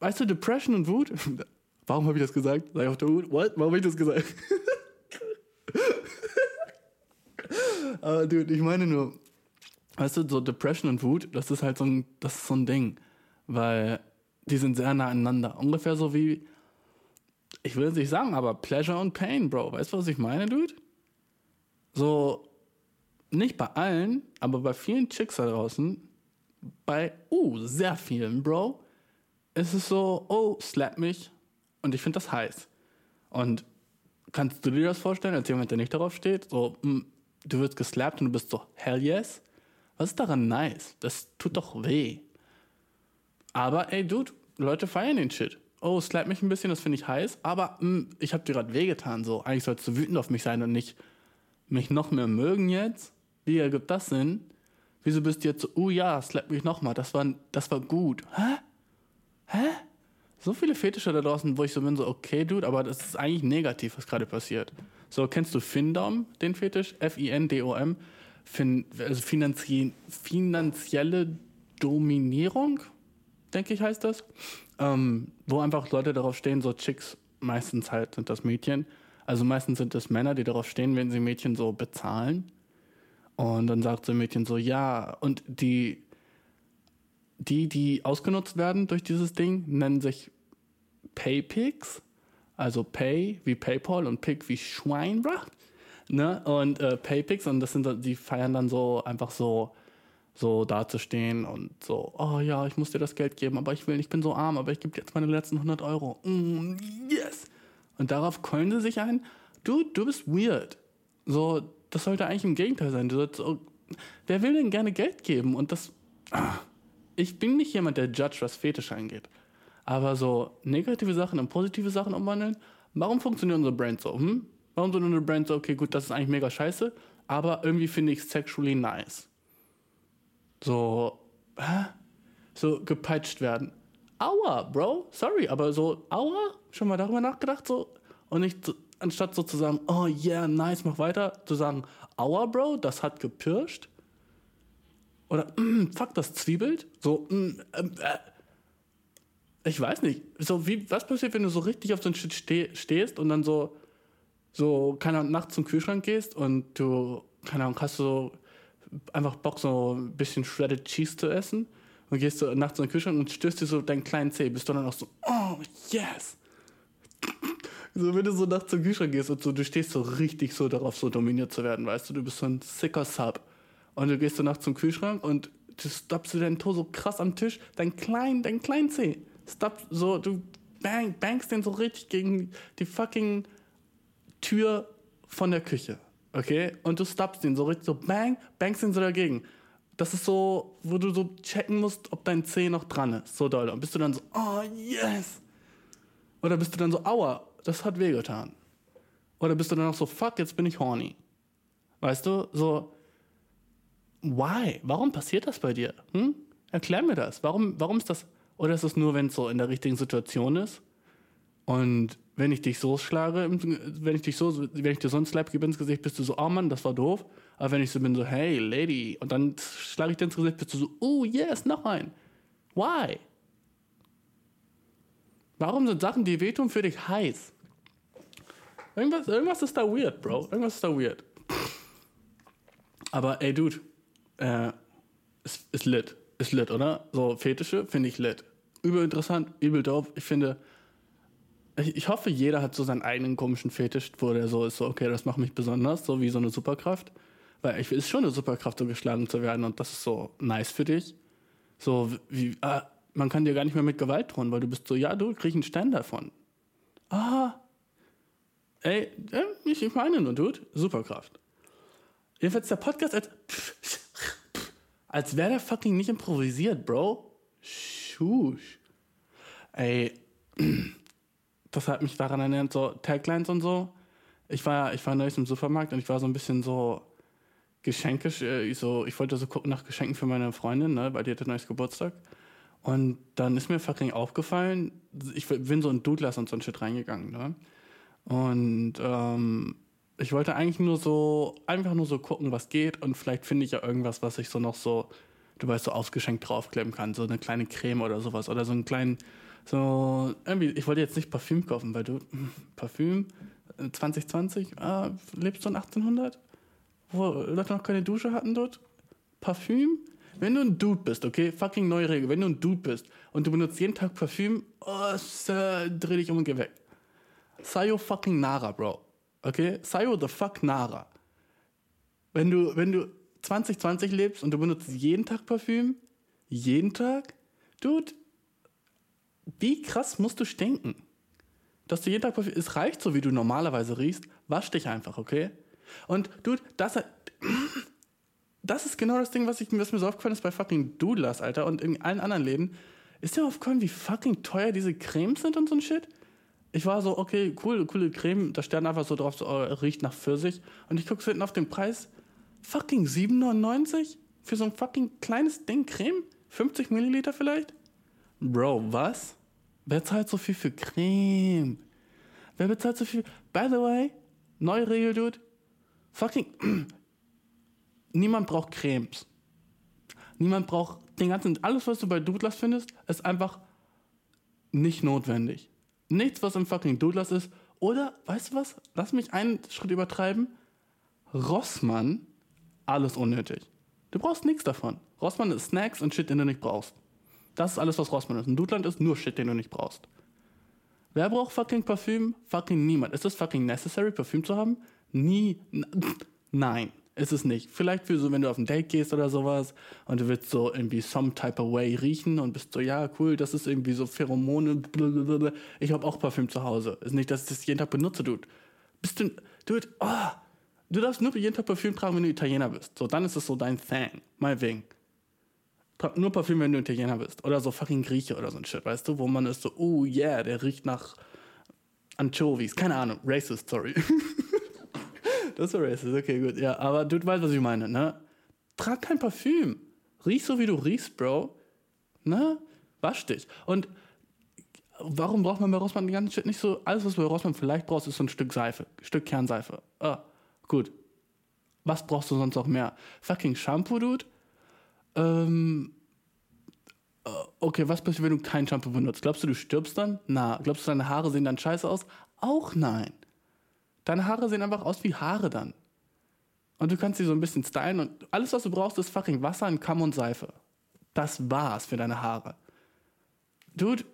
Weißt du, Depression und Wut? Warum habe ich das gesagt? Sei auf der Hut. What? Warum habe ich das gesagt? Aber dude, ich meine nur, weißt du, so Depression und Wut, das ist halt so ein, das ist so ein Ding. Weil die sind sehr nah aneinander. Ungefähr so wie, ich will es nicht sagen, aber Pleasure und Pain, Bro. Weißt du, was ich meine, Dude? So, nicht bei allen, aber bei vielen Chicks da draußen, bei, uh, sehr vielen, Bro, ist es so, oh, slap mich. Und ich finde das heiß. Und kannst du dir das vorstellen, als jemand, der nicht darauf steht? So, mh, du wirst geslappt und du bist so, hell yes? Was ist daran nice? Das tut doch weh. Aber, ey, Dude, Leute feiern den Shit. Oh, slap mich ein bisschen, das finde ich heiß. Aber mh, ich habe dir gerade wehgetan. So, eigentlich sollst du wütend auf mich sein und nicht mich noch mehr mögen jetzt. Wie ergibt das Sinn? Wieso bist du jetzt so, oh ja, slap mich nochmal, das war, das war gut. Hä? Hä? So viele Fetische da draußen, wo ich so bin, so, okay, Dude, aber das ist eigentlich negativ, was gerade passiert. So, kennst du Findom, den Fetisch? F-I-N-D-O-M. Fin also finanzie finanzielle Dominierung, denke ich, heißt das. Ähm, wo einfach Leute darauf stehen, so Chicks, meistens halt sind das Mädchen. Also meistens sind es Männer, die darauf stehen, wenn sie Mädchen so bezahlen. Und dann sagt so ein Mädchen so, ja, und die, die, die ausgenutzt werden durch dieses Ding, nennen sich Paypigs. Also Pay wie PayPal und Pig wie Schwein, bruh. Ne? Und äh, Paypigs, und das sind die feiern dann so einfach so, so dazustehen und so, oh ja, ich muss dir das Geld geben, aber ich will, ich bin so arm, aber ich gebe dir jetzt meine letzten 100 Euro. Mm, yes! Und darauf keulen sie sich ein, du, du bist weird. So, das sollte eigentlich im Gegenteil sein. Du sollst so, wer will denn gerne Geld geben? Und das, ah, ich bin nicht jemand, der Judge, was Fetisch angeht. Aber so negative Sachen in positive Sachen umwandeln, warum funktioniert unsere Brand so? Hm? Warum sind unsere Brand so, okay, gut, das ist eigentlich mega scheiße, aber irgendwie finde ich es sexually nice. So, hä? So gepeitscht werden. Aua, Bro, sorry, aber so, aua, schon mal darüber nachgedacht, so? Und nicht, so, anstatt so zu sagen, oh yeah, nice, mach weiter, zu sagen, aua, Bro, das hat gepirscht. Oder, mm, fuck, das zwiebelt. So, mm, ähm, äh, ich weiß nicht. So, wie, was passiert, wenn du so richtig auf so ein Shit ste stehst und dann so, so, keine Ahnung, nachts zum Kühlschrank gehst und du, keine Ahnung, hast so einfach Bock, so ein bisschen Shredded Cheese zu essen und gehst so nachts in den Kühlschrank und stößt dir so deinen kleinen Zeh, bist du dann auch so, oh, yes. So, wenn du so nachts zum Kühlschrank gehst und so, du stehst so richtig so darauf, so dominiert zu werden, weißt du, du bist so ein sicker Sub. Und du gehst so nachts zum Kühlschrank und du stoppst du deinen Toe so krass am Tisch, dein klein, dein kleinen Zeh. Stopp, so, du bang, bangst den so richtig gegen die fucking Tür von der Küche. Okay? Und du stoppst den so richtig so bang, bangst den so dagegen. Das ist so, wo du so checken musst, ob dein Zeh noch dran ist. So doll. Und bist du dann so, oh yes. Oder bist du dann so, aua, das hat wehgetan. Oder bist du dann auch so, fuck, jetzt bin ich horny. Weißt du, so, why? Warum passiert das bei dir? Hm? Erklär mir das. Warum, warum ist das? Oder ist es nur, wenn es so in der richtigen Situation ist? Und wenn ich dich so schlage, wenn ich dich so, wenn ich dir so einen Slap gebe ins Gesicht, bist du so, oh Mann, das war doof. Aber wenn ich so bin, so, hey, Lady, und dann schlage ich dir ins Gesicht, bist du so, oh yes, noch ein. Why? Warum sind Sachen, die wehtun, für dich heiß? Irgendwas, irgendwas ist da weird, Bro. Irgendwas ist da weird. Aber ey, Dude, äh, ist, ist lit. Ist lit, oder? So Fetische finde ich lit. Übel interessant, übel doof. Ich finde, ich, ich hoffe, jeder hat so seinen eigenen komischen Fetisch, wo der so ist, so, okay, das macht mich besonders, so wie so eine Superkraft. Weil ich ist schon eine Superkraft, so geschlagen zu werden und das ist so nice für dich. So wie, ah, man kann dir gar nicht mehr mit Gewalt drohen, weil du bist so, ja, du kriegst einen Stern davon. Ah. Ey, äh, ich, ich meine nur, Dude, Superkraft. Jedenfalls der Podcast als, als wäre der fucking nicht improvisiert, Bro. Schusch. Ey, das hat mich daran erinnert, so Taglines und so. Ich war, ich war neulich im Supermarkt und ich war so ein bisschen so Geschenke, äh, so, ich wollte so gucken nach Geschenken für meine Freundin, ne, weil die hatte neues Geburtstag. Und dann ist mir fucking aufgefallen, ich bin so in Douglas und so ein Shit reingegangen, ne? Und ähm, ich wollte eigentlich nur so, einfach nur so gucken, was geht und vielleicht finde ich ja irgendwas, was ich so noch so, du weißt, so ausgeschenkt draufkleben kann, so eine kleine Creme oder sowas oder so einen kleinen, so, irgendwie, ich wollte jetzt nicht Parfüm kaufen, weil du, Parfüm, äh, 2020, ah, lebst du in 1800? Wo Leute noch keine Dusche hatten dort? Parfüm? Wenn du ein Dude bist, okay, fucking neue Regel, wenn du ein Dude bist und du benutzt jeden Tag Parfüm, oh, s- äh, dreh dich um und geh weg. Sayo fucking Nara, Bro. Okay? Sayo the fuck Nara. Wenn du, wenn du 2020 lebst und du benutzt jeden Tag Parfüm, jeden Tag, Dude, wie krass musst du stinken? Dass du jeden Tag Parfüm, es reicht so, wie du normalerweise riechst, wasch dich einfach, okay? Und Dude, das, das ist genau das Ding, was, ich, was mir so aufgefallen ist bei fucking Doodlers, Alter, und in allen anderen Läden. Ist dir aufgefallen, wie fucking teuer diese Cremes sind und so ein Shit? Ich war so, okay, cool, coole Creme, da stand einfach so drauf, so, oh, riecht nach Pfirsich. Und ich gucke so hinten auf den Preis, fucking 7,99 für so ein fucking kleines Ding Creme? 50 Milliliter vielleicht? Bro, was? Wer zahlt so viel für Creme? Wer bezahlt so viel? By the way, neue Regel, Dude. Fucking. Niemand braucht Cremes. Niemand braucht den ganzen. Alles, was du bei Douglas findest, ist einfach nicht notwendig. Nichts, was im fucking Douglas ist. Oder, weißt du was? Lass mich einen Schritt übertreiben. Rossmann, alles unnötig. Du brauchst nichts davon. Rossmann ist Snacks und Shit, den du nicht brauchst. Das ist alles, was Rossmann ist. Und Dudland ist nur Shit, den du nicht brauchst. Wer braucht fucking Parfüm? Fucking niemand. Ist es fucking necessary, Parfüm zu haben? Nie. Nein, ist es nicht. Vielleicht für so, wenn du auf ein Date gehst oder sowas und du willst so irgendwie some type of way riechen und bist so, ja, cool, das ist irgendwie so Pheromone. blablabla. Ich habe auch Parfüm zu Hause. Ist nicht, dass ich das jeden Tag benutze, Dude. Bist du. Dude, oh, du darfst nur jeden Tag Parfüm tragen, wenn du Italiener bist. So, dann ist es so dein Thing. Meinetwegen. Trag nur Parfüm, wenn du Italiener bist. Oder so fucking Grieche oder so ein Shit, weißt du? Wo man ist so, oh yeah, der riecht nach Anchovies. Keine Ahnung. Racist, sorry. das war racist, okay, gut. Ja, aber du weißt, was ich meine, ne? Trag kein Parfüm. Riech so, wie du riechst, Bro. Ne? Wasch dich. Und warum braucht man bei Rossmann den ganzen Shit nicht so? Alles, was du bei Rossmann vielleicht brauchst, ist so ein Stück Seife. Stück Kernseife. Ah, gut. Was brauchst du sonst noch mehr? Fucking Shampoo, Dude? Ähm, äh, okay, was passiert, wenn du kein Shampoo benutzt? Glaubst du, du stirbst dann? Na. Glaubst du, deine Haare sehen dann scheiße aus? Auch nein. Deine Haare sehen einfach aus wie Haare dann. Und du kannst sie so ein bisschen stylen und alles, was du brauchst, ist fucking Wasser, ein Kamm und Seife. Das war's für deine Haare. Dude,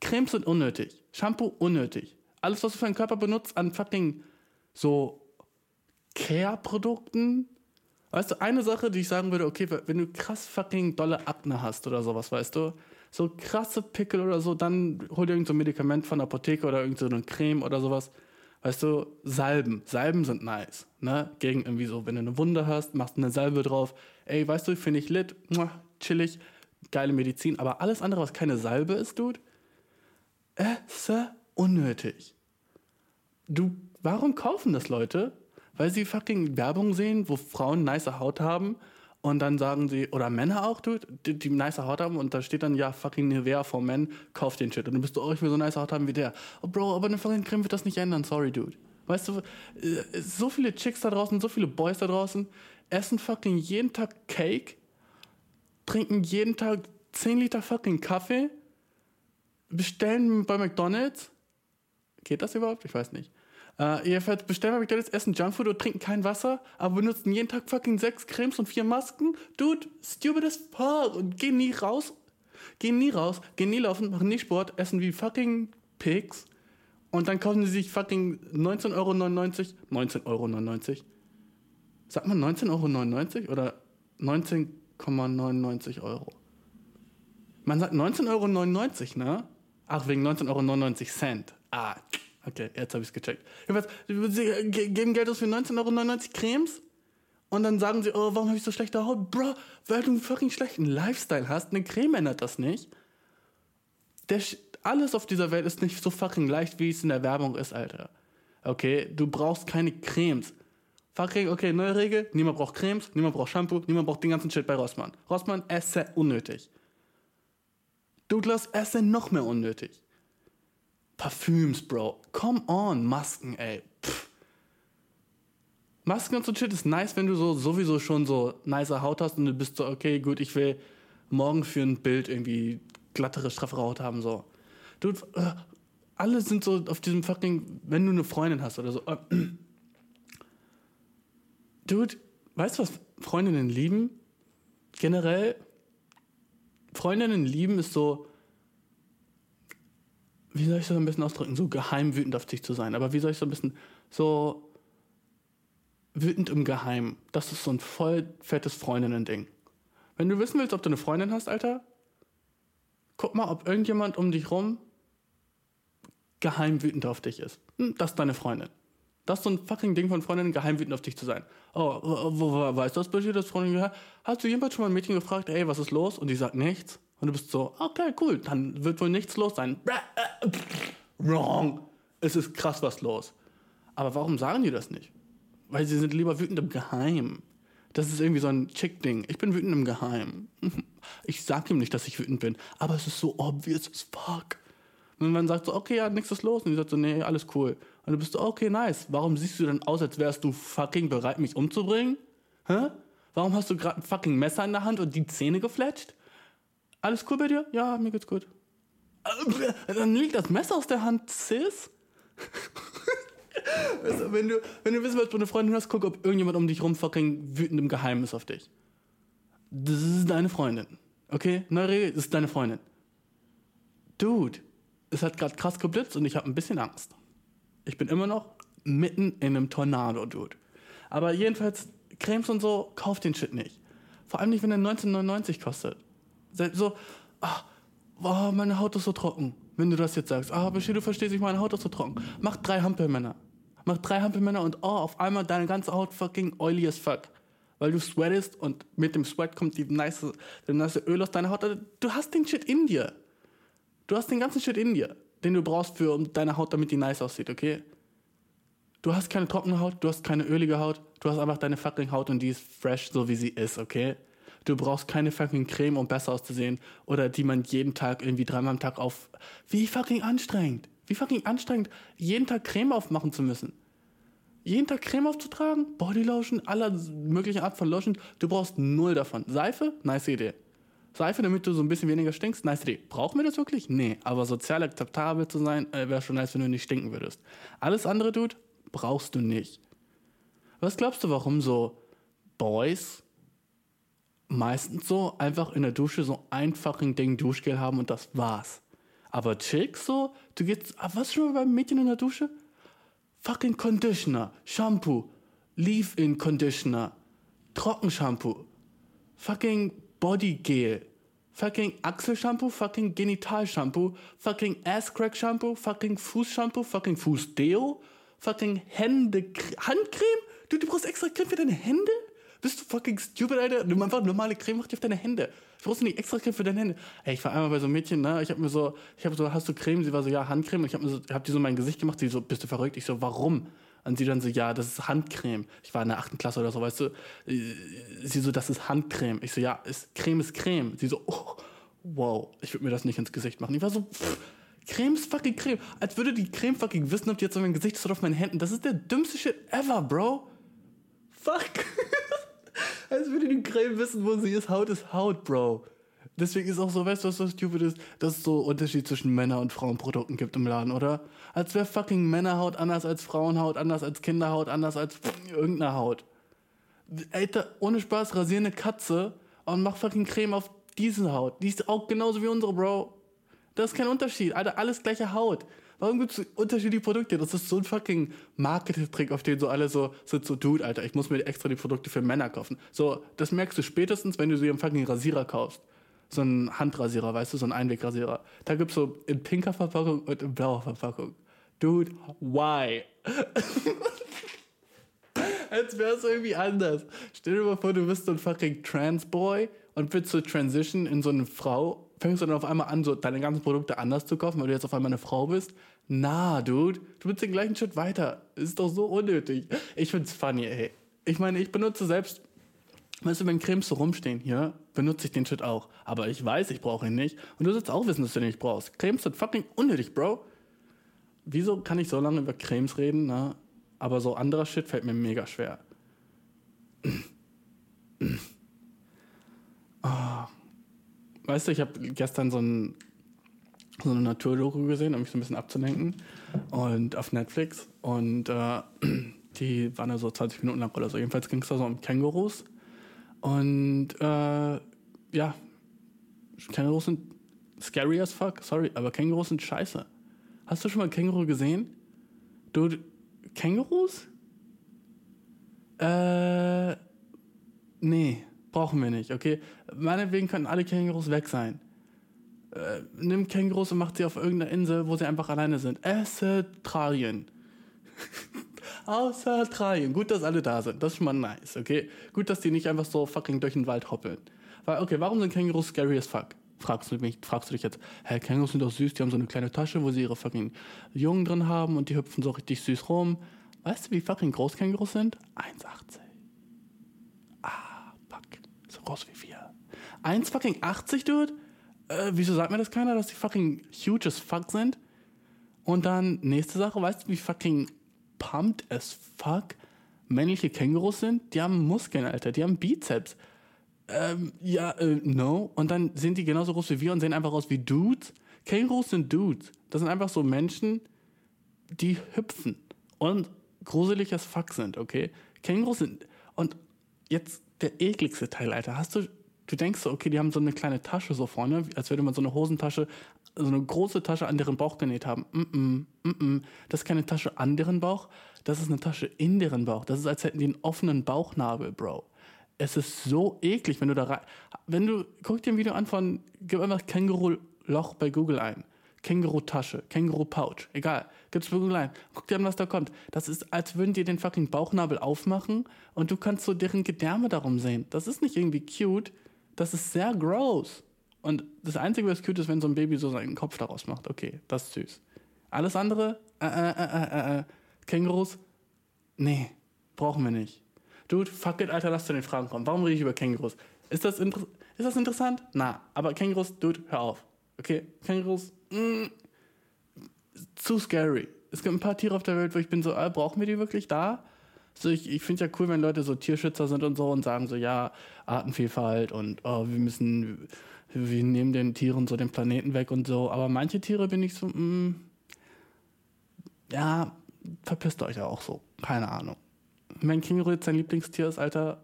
Cremes sind unnötig. Shampoo unnötig. Alles, was du für deinen Körper benutzt an fucking so Care-Produkten. Weißt du, eine Sache, die ich sagen würde, okay, wenn du krass fucking dolle Akne hast oder sowas, weißt du, so krasse Pickel oder so, dann hol dir irgendein so Medikament von der Apotheke oder irgendeine so Creme oder sowas. Weißt du, Salben. Salben sind nice. Ne? Gegen irgendwie so, wenn du eine Wunde hast, machst du eine Salbe drauf. Ey, weißt du, finde ich lit, chillig, geile Medizin. Aber alles andere, was keine Salbe ist, Dude, äh, unnötig. Du, warum kaufen das Leute? Weil sie fucking Werbung sehen, wo Frauen nice Haut haben und dann sagen sie, oder Männer auch, dude, die, die nice Haut haben und da steht dann, ja, fucking Nivea for Men, kauf den Shit. Und du bist so, oh, ich will so nice Haut haben wie der. Oh, Bro, aber eine fucking Creme wird das nicht ändern, sorry, dude. Weißt du, äh, so viele Chicks da draußen, so viele Boys da draußen, essen fucking jeden Tag Cake, trinken jeden Tag 10 Liter fucking Kaffee, bestellen bei McDonalds. Geht das überhaupt? Ich weiß nicht. Äh, jedenfalls bestellen bei McDonalds, essen Junkfood und trinken kein Wasser, aber benutzen jeden Tag fucking sechs Cremes und vier Masken. Dude, stupid as fuck. Und gehen nie raus. Gehen nie raus, gehen nie laufen, machen nie Sport, essen wie fucking Pigs. Und dann kaufen sie sich fucking 19,99 Euro. 19,99 Euro. Sagt man 19,99 Euro oder 19,99 Euro? Man sagt 19,99 Euro, ne? Ach, wegen 19,99 Euro. Ah, okay, jetzt habe ich es gecheckt. Jedenfalls, Sie ge- geben Geld aus für 19,99 Euro Cremes und dann sagen sie, oh, warum habe ich so schlechte Haut? Bro, weil du einen fucking schlechten Lifestyle hast. Eine Creme ändert das nicht. Der, alles auf dieser Welt ist nicht so fucking leicht, wie es in der Werbung ist, Alter. Okay, du brauchst keine Cremes. Fucking, okay, neue Regel. Niemand braucht Cremes, niemand braucht Shampoo, niemand braucht den ganzen Shit bei Rossmann. Rossmann, esse unnötig. Douglas, esse noch mehr unnötig. Parfüms, Bro. Come on, Masken, ey. Pff. Masken und so Shit ist nice, wenn du so sowieso schon so nice Haut hast und du bist so, okay, gut, ich will morgen für ein Bild irgendwie glattere, straffere Haut haben, so. Dude, äh, alle sind so auf diesem fucking, wenn du eine Freundin hast oder so. Äh, Dude, weißt du, was Freundinnen lieben? Generell, Freundinnen lieben ist so, wie soll ich das ein bisschen ausdrücken, so geheim wütend auf dich zu sein. Aber wie soll ich so ein bisschen, so wütend im Geheimen. Das ist so ein voll fettes Freundinnen-Ding. Wenn du wissen willst, ob du eine Freundin hast, Alter, guck mal, ob irgendjemand um dich rum geheim wütend auf dich ist. Hm, Das ist deine Freundin. Das ist so ein fucking Ding von Freundinnen, geheim wütend auf dich zu sein. Oh, wo, wo, weißt du das Beispiel, das Freundin geha- Hast du jemals schon mal ein Mädchen gefragt, ey, was ist los? Und die sagt nichts. Und du bist so, okay, cool, dann wird wohl nichts los sein. Wrong. Es ist krass was los. Aber warum sagen die das nicht? Weil sie sind lieber wütend im Geheim. Das ist irgendwie so ein Chick-Ding. Ich bin wütend im Geheim. Ich sag ihm nicht, dass ich wütend bin, aber es ist so obvious as fuck. Und man sagt so, okay, ja, nichts ist los. Und die sagt so, nee, alles cool. Und du bist so, okay, nice. Warum siehst du denn aus, als wärst du fucking bereit, mich umzubringen? Hä? Warum hast du gerade ein fucking Messer in der Hand und die Zähne gefletscht? Alles cool bei dir? Ja, mir geht's gut. Äh, Dann liegt das Messer aus der Hand, Sis. Weißt du, wenn, du, wenn du wissen willst, wo eine Freundin hast, guck, ob irgendjemand um dich rum fucking wütend im Geheimen ist auf dich. Das ist deine Freundin. Okay? Neue Regel, das ist deine Freundin. Dude, es hat gerade krass geblitzt und ich habe ein bisschen Angst. Ich bin immer noch mitten in einem Tornado, Dude. Aber jedenfalls, Cremes und so, kauf den Shit nicht. Vor allem nicht, wenn er 19,99 kostet. So, ah, oh, meine Haut ist so trocken. Wenn du das jetzt sagst, ah, Bashir, du verstehst nicht, meine Haut ist so trocken. Mach drei Hampelmänner. Mach drei Hampelmänner und oh, auf einmal deine ganze Haut fucking oily as fuck. Weil du sweatest und mit dem Sweat kommt die nice, der nice Öl aus deiner Haut. Du hast den Shit in dir. Du hast den ganzen Shit in dir, den du brauchst für um deine Haut, damit die nice aussieht, okay? Du hast keine trockene Haut, du hast keine ölige Haut, du hast einfach deine fucking Haut und die ist fresh, so wie sie ist, okay? Du brauchst keine fucking Creme, um besser auszusehen oder die man jeden Tag irgendwie dreimal am Tag auf. Wie fucking anstrengend. Wie fucking anstrengend, jeden Tag Creme aufmachen zu müssen. Jeden Tag Creme aufzutragen, Bodylotion, aller möglichen Art von Lotion. Du brauchst null davon. Seife, nice Idee. Seife, damit du so ein bisschen weniger stinkst, nice Idee. Brauchen wir das wirklich? Nee, aber sozial akzeptabel zu sein, äh, wäre schon nice, wenn du nicht stinken würdest. Alles andere, Dude, brauchst du nicht. Was glaubst du, warum so Boys meistens so einfach in der Dusche so einfachen Ding Duschgel haben und das war's? Aber Chicks so, du gehst, ah, was schon mal beim Mädchen in der Dusche? Fucking Conditioner, Shampoo, Leave-In Conditioner, Trockenshampoo, fucking Bodygel, fucking Achselshampoo, fucking Genitalshampoo, fucking Ass-Crack-Shampoo, fucking Fußshampoo, fucking Fußdeo, fucking Hände, Handcreme? Du, du brauchst extra Creme für deine Hände? Bist du fucking stupid, Alter? Nimm einfach normale Creme, mach die auf deine Hände. Ich brauchst nicht extra Creme für deine Hände. Ey, ich war einmal bei so einem Mädchen, ne? Ich hab mir so, ich hab so, hast du Creme? Sie war so, ja, Handcreme. Und ich hab mir so, hab die so in mein Gesicht gemacht. Sie so, bist du verrückt? Ich so, warum? Und sie dann so, ja, das ist Handcreme. Ich war in der achten Klasse oder so, weißt du? Sie so, das ist Handcreme. Ich so, ja, ist, Creme ist Creme. Sie so, oh, wow, ich würde mir das nicht ins Gesicht machen. Ich war so, pff, ist fucking Creme. Als würde die Creme fucking wissen, ob die jetzt auf mein Gesicht ist oder auf meinen Händen. Das ist der dümmste Shit ever, Bro. Fuck. Als würde die Creme wissen, wo sie ist. Haut ist Haut, Bro. Deswegen ist auch so, weißt du, was so stupid ist? Dass es so Unterschied zwischen Männer- und Frauenprodukten gibt im Laden, oder? Als wäre fucking Männerhaut anders als Frauenhaut, anders als Kinderhaut, anders als irgendeine Haut. Alter, ohne Spaß, rasier eine Katze und mach fucking Creme auf diese Haut. Die ist auch genauso wie unsere, Bro. Das ist kein Unterschied. Alter, alles gleiche Haut. Warum gibt es unterschiedliche Produkte? Das ist so ein fucking Marketing-Trick, auf den so alle so sind so, Dude, Alter, ich muss mir extra die Produkte für Männer kaufen. So, das merkst du spätestens, wenn du sie im fucking Rasierer kaufst. So ein Handrasierer, weißt du, so ein Einwegrasierer. Da gibt's so in pinker Verpackung und in blauer Verpackung. Dude, why? Als wäre es irgendwie anders. Stell dir mal vor, du bist so ein fucking Transboy und willst so transition in so eine Frau. Fängst du dann auf einmal an, so deine ganzen Produkte anders zu kaufen, weil du jetzt auf einmal eine Frau bist? Na, Dude, du bist den gleichen Schritt weiter. Ist doch so unnötig. Ich find's funny, ey. Ich meine, ich benutze selbst, weißt du, wenn Cremes so rumstehen hier, benutze ich den Shit auch. Aber ich weiß, ich brauche ihn nicht. Und du sollst auch wissen, dass du den nicht brauchst. Cremes sind fucking unnötig, Bro. Wieso kann ich so lange über Cremes reden, ne? Aber so anderer Shit fällt mir mega schwer. Ah. Weißt du, ich habe gestern so, ein, so eine Naturdoku gesehen, um mich so ein bisschen abzulenken. Und auf Netflix. Und äh, die waren ja so 20 Minuten lang oder so. Jedenfalls ging es da so um Kängurus. Und äh, ja, Kängurus sind scary as fuck, sorry, aber Kängurus sind scheiße. Hast du schon mal ein Känguru gesehen? Du, Kängurus? Äh, nee, brauchen wir nicht, okay? Meinetwegen können alle Kängurus weg sein. Äh, nimm Kängurus und mach sie auf irgendeiner Insel, wo sie einfach alleine sind. Australien. Australien. Gut, dass alle da sind. Das ist schon mal nice, okay? Gut, dass die nicht einfach so fucking durch den Wald hoppeln. Weil, okay, warum sind Kängurus scary as fuck? Fragst du, mich, fragst du dich jetzt, hä, Kängurus sind doch süß, die haben so eine kleine Tasche, wo sie ihre fucking Jungen drin haben und die hüpfen so richtig süß rum. Weißt du, wie fucking groß Kängurus sind? 1,80. Groß wie wir. 1 fucking 80, Dude? Äh, wieso sagt mir das keiner, dass die fucking huge as fuck sind? Und dann, nächste Sache, weißt du, wie fucking pumped as fuck männliche Kängurus sind? Die haben Muskeln, Alter, die haben Bizeps. Ähm, ja, äh, no. Und dann sind die genauso groß wie wir und sehen einfach aus wie Dudes. Kängurus sind Dudes. Das sind einfach so Menschen, die hüpfen und gruselig as fuck sind, okay? Kängurus sind. Und jetzt der ekligste Teil, Alter. Hast du. Du denkst so, okay, die haben so eine kleine Tasche so vorne, als würde man so eine Hosentasche, so eine große Tasche an deren Bauch genäht haben. Mm -mm, mm -mm. Das ist keine Tasche an deren Bauch, das ist eine Tasche in deren Bauch. Das ist, als hätten die einen offenen Bauchnabel, Bro es ist so eklig, wenn du da rein. Wenn du, guck dir ein Video an von, gib einfach Känguru-Loch bei Google ein. Känguru-Tasche, Känguru-Pouch, egal. Google ein. Guck dir an, was da kommt. Das ist, als würden die den fucking Bauchnabel aufmachen und du kannst so deren Gedärme darum sehen. Das ist nicht irgendwie cute, das ist sehr gross. Und das Einzige, was cute ist, wenn so ein Baby so seinen Kopf daraus macht. Okay, das ist süß. Alles andere, äh, äh, äh, äh, äh, Kängurus, nee, brauchen wir nicht. Dude, fuck it, Alter, lass zu den Fragen kommen. Warum rede ich über Kängurus? Ist das, ist das interessant? Na, aber Kängurus, Dude, hör auf. Okay, Kängurus, mm, zu scary. Es gibt ein paar Tiere auf der Welt, wo ich bin so, äh, brauchen wir die wirklich da? So, ich ich finde ja cool, wenn Leute so Tierschützer sind und so und sagen so, ja, Artenvielfalt und oh, wir müssen, wir nehmen den Tieren so den Planeten weg und so. Aber manche Tiere bin ich so, mm, ja, verpisst euch ja auch so. Keine Ahnung. Wenn Känguru jetzt dein Lieblingstier ist, Alter,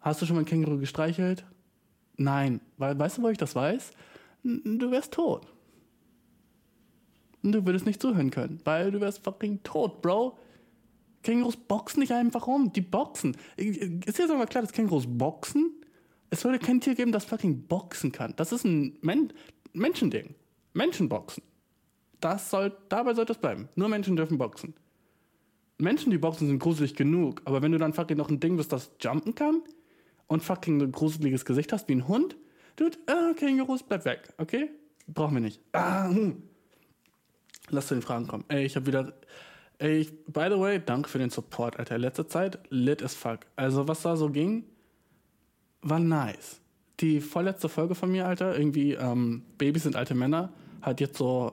hast du schon mal ein Känguru gestreichelt? Nein. Weißt du, wo ich das weiß? Du wärst tot. Und du würdest nicht zuhören können, weil du wärst fucking tot, Bro. Kängurus boxen nicht einfach um. Die boxen. Ist dir mal klar, dass Kängurus boxen? Es würde kein Tier geben, das fucking boxen kann. Das ist ein Men Menschending. Menschen boxen. Das soll, dabei sollte es bleiben. Nur Menschen dürfen boxen. Menschen, die boxen, sind gruselig genug. Aber wenn du dann fucking noch ein Ding bist, das jumpen kann und fucking ein gruseliges Gesicht hast wie ein Hund, dude, äh, Kängurus, bleib weg, okay? Brauchen wir nicht. Ah, hm. Lass zu den Fragen kommen. Ey, ich habe wieder. Ey, ich, by the way, danke für den Support, Alter. Letzte Zeit lit as fuck. Also, was da so ging, war nice. Die vorletzte Folge von mir, Alter, irgendwie ähm, Babys sind alte Männer, hat jetzt so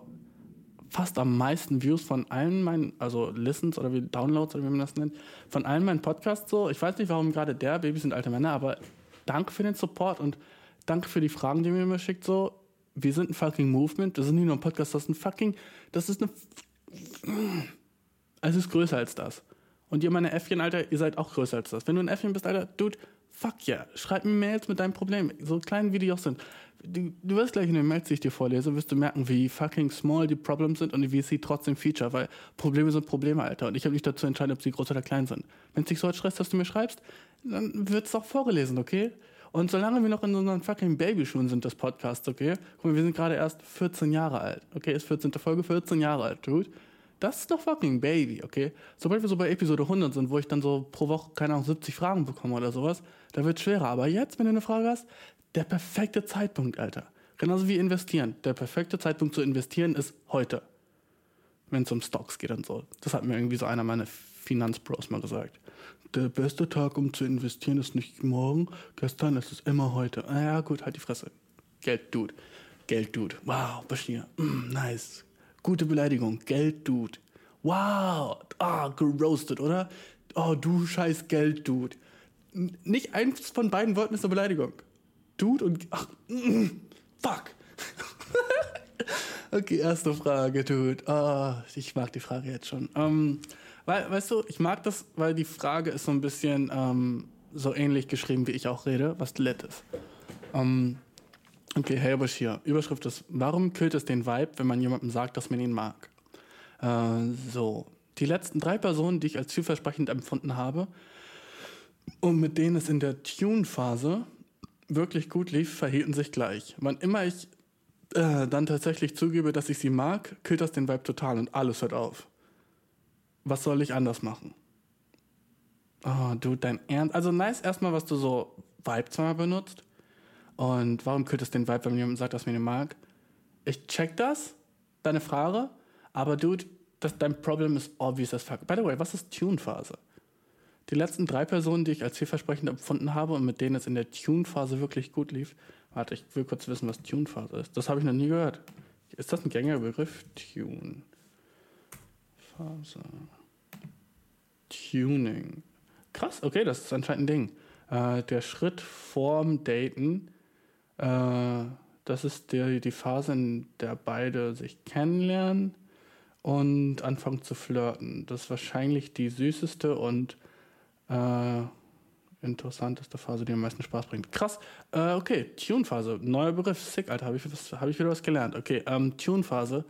fast am meisten Views von allen meinen, also Listens oder wie Downloads oder wie man das nennt, von allen meinen Podcasts so. Ich weiß nicht, warum gerade der Babys sind alte Männer, aber danke für den Support und danke für die Fragen, die mir immer schickt so. Wir sind ein fucking Movement. Das ist nicht nur ein Podcast, das ist ein fucking, das ist eine, es ist größer als das. Und ihr meine Äffchen, Alter, ihr seid auch größer als das. Wenn du ein Äffchen bist, Alter, Dude, fuck yeah. Schreib mir Mails mit deinem Problem. So klein wie die auch sind. Du, du wirst gleich in den Mails, die ich dir vorlese, wirst du merken, wie fucking small die Problems sind und wie sie trotzdem feature, weil Probleme sind Probleme, Alter. Und ich habe nicht dazu entscheiden, ob sie groß oder klein sind. Wenn es dich so stresst, dass du mir schreibst, dann wird es auch vorgelesen, okay? Und solange wir noch in unseren fucking Babyschuhen sind, das Podcast, okay? Guck mal, wir sind gerade erst 14 Jahre alt, okay? Ist 14. Folge, 14 Jahre alt, dude. Das ist doch fucking Baby, okay? Sobald wir so bei Episode 100 sind, wo ich dann so pro Woche, keine Ahnung, 70 Fragen bekomme oder sowas, da wird schwerer. Aber jetzt, wenn du eine Frage hast, der perfekte Zeitpunkt, Alter. Genauso wie investieren. Der perfekte Zeitpunkt zu investieren ist heute. Wenn es um Stocks geht und so. Das hat mir irgendwie so einer meiner Finanzbros mal gesagt. Der beste Tag, um zu investieren, ist nicht morgen, gestern, es ist immer heute. Ah ja, gut, halt die Fresse. Geld, Dude. Geld, Dude. Wow, Bashir. Mm, nice. Gute Beleidigung. Geld, Dude. Wow. Ah, geroastet, oder? Oh, du scheiß Geld, Dude. N- Nicht eins von beiden Worten ist eine Beleidigung. Dude und. Ach, mm, fuck. okay, erste Frage, Dude. Ah, ich mag die Frage jetzt schon. Ähm, weil, weißt du, ich mag das, weil die Frage ist so ein bisschen ähm, so ähnlich geschrieben, wie ich auch rede, was lit ist. Ähm, okay, hey Bashir. Überschrift ist, warum killt es den Vibe, wenn man jemandem sagt, dass man ihn mag? Äh, so, die letzten drei Personen, die ich als vielversprechend empfunden habe und mit denen es in der Tune-Phase wirklich gut lief, verhielten sich gleich. Wann immer ich äh, dann tatsächlich zugebe, dass ich sie mag, killt das den Vibe total und alles hört auf. Was soll ich anders machen? Oh, du, dein Ernst. Also nice erstmal, was du so Vibe benutzt. Und warum es den Vibe, wenn jemand sagt, dass man ihn mag? Ich check das, deine Frage, aber dude, das, dein Problem ist obvious as fuck. By the way, was ist Tune-Phase? Die letzten drei Personen, die ich als vielversprechend empfunden habe und mit denen es in der Tune-Phase wirklich gut lief. Warte, ich will kurz wissen, was Tune-Phase ist. Das habe ich noch nie gehört. Ist das ein gängiger Begriff? Tune. Phase. Tuning. Krass, okay, das ist anscheinend ein Ding. Äh, der Schritt vorm Daten, äh, das ist der, die Phase, in der beide sich kennenlernen und anfangen zu flirten. Das ist wahrscheinlich die süßeste und äh, interessanteste Phase, die am meisten Spaß bringt. Krass. Äh, okay, Tune-Phase. Neuer Begriff. Sick, Alter. Habe ich, hab ich wieder was gelernt. Okay, ähm, Tune-Phase.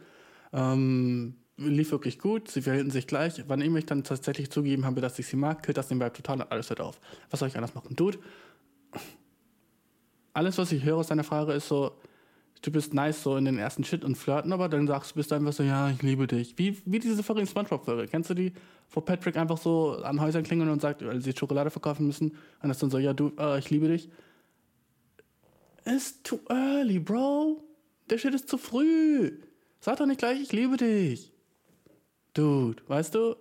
Ähm, lief wirklich gut. Sie verhielten sich gleich. Wann ich mich dann tatsächlich zugegeben habe, dass ich sie mag, killt das den Vibe total und alles hört auf. Was soll ich anders machen? Dude, alles, was ich höre aus deiner Frage, ist so, du bist nice so in den ersten Shit und flirten, aber dann sagst du, bist einfach so, ja, ich liebe dich. Wie, wie diese fucking Spongebob-Folge. Kennst du die? Wo Patrick einfach so an Häusern klingelt und sagt, weil sie Schokolade verkaufen müssen. Und das dann so, ja, du, äh, ich liebe dich. It's too early, bro. Der Shit ist zu früh. Sag doch nicht gleich, ich liebe dich. Dude, weißt du?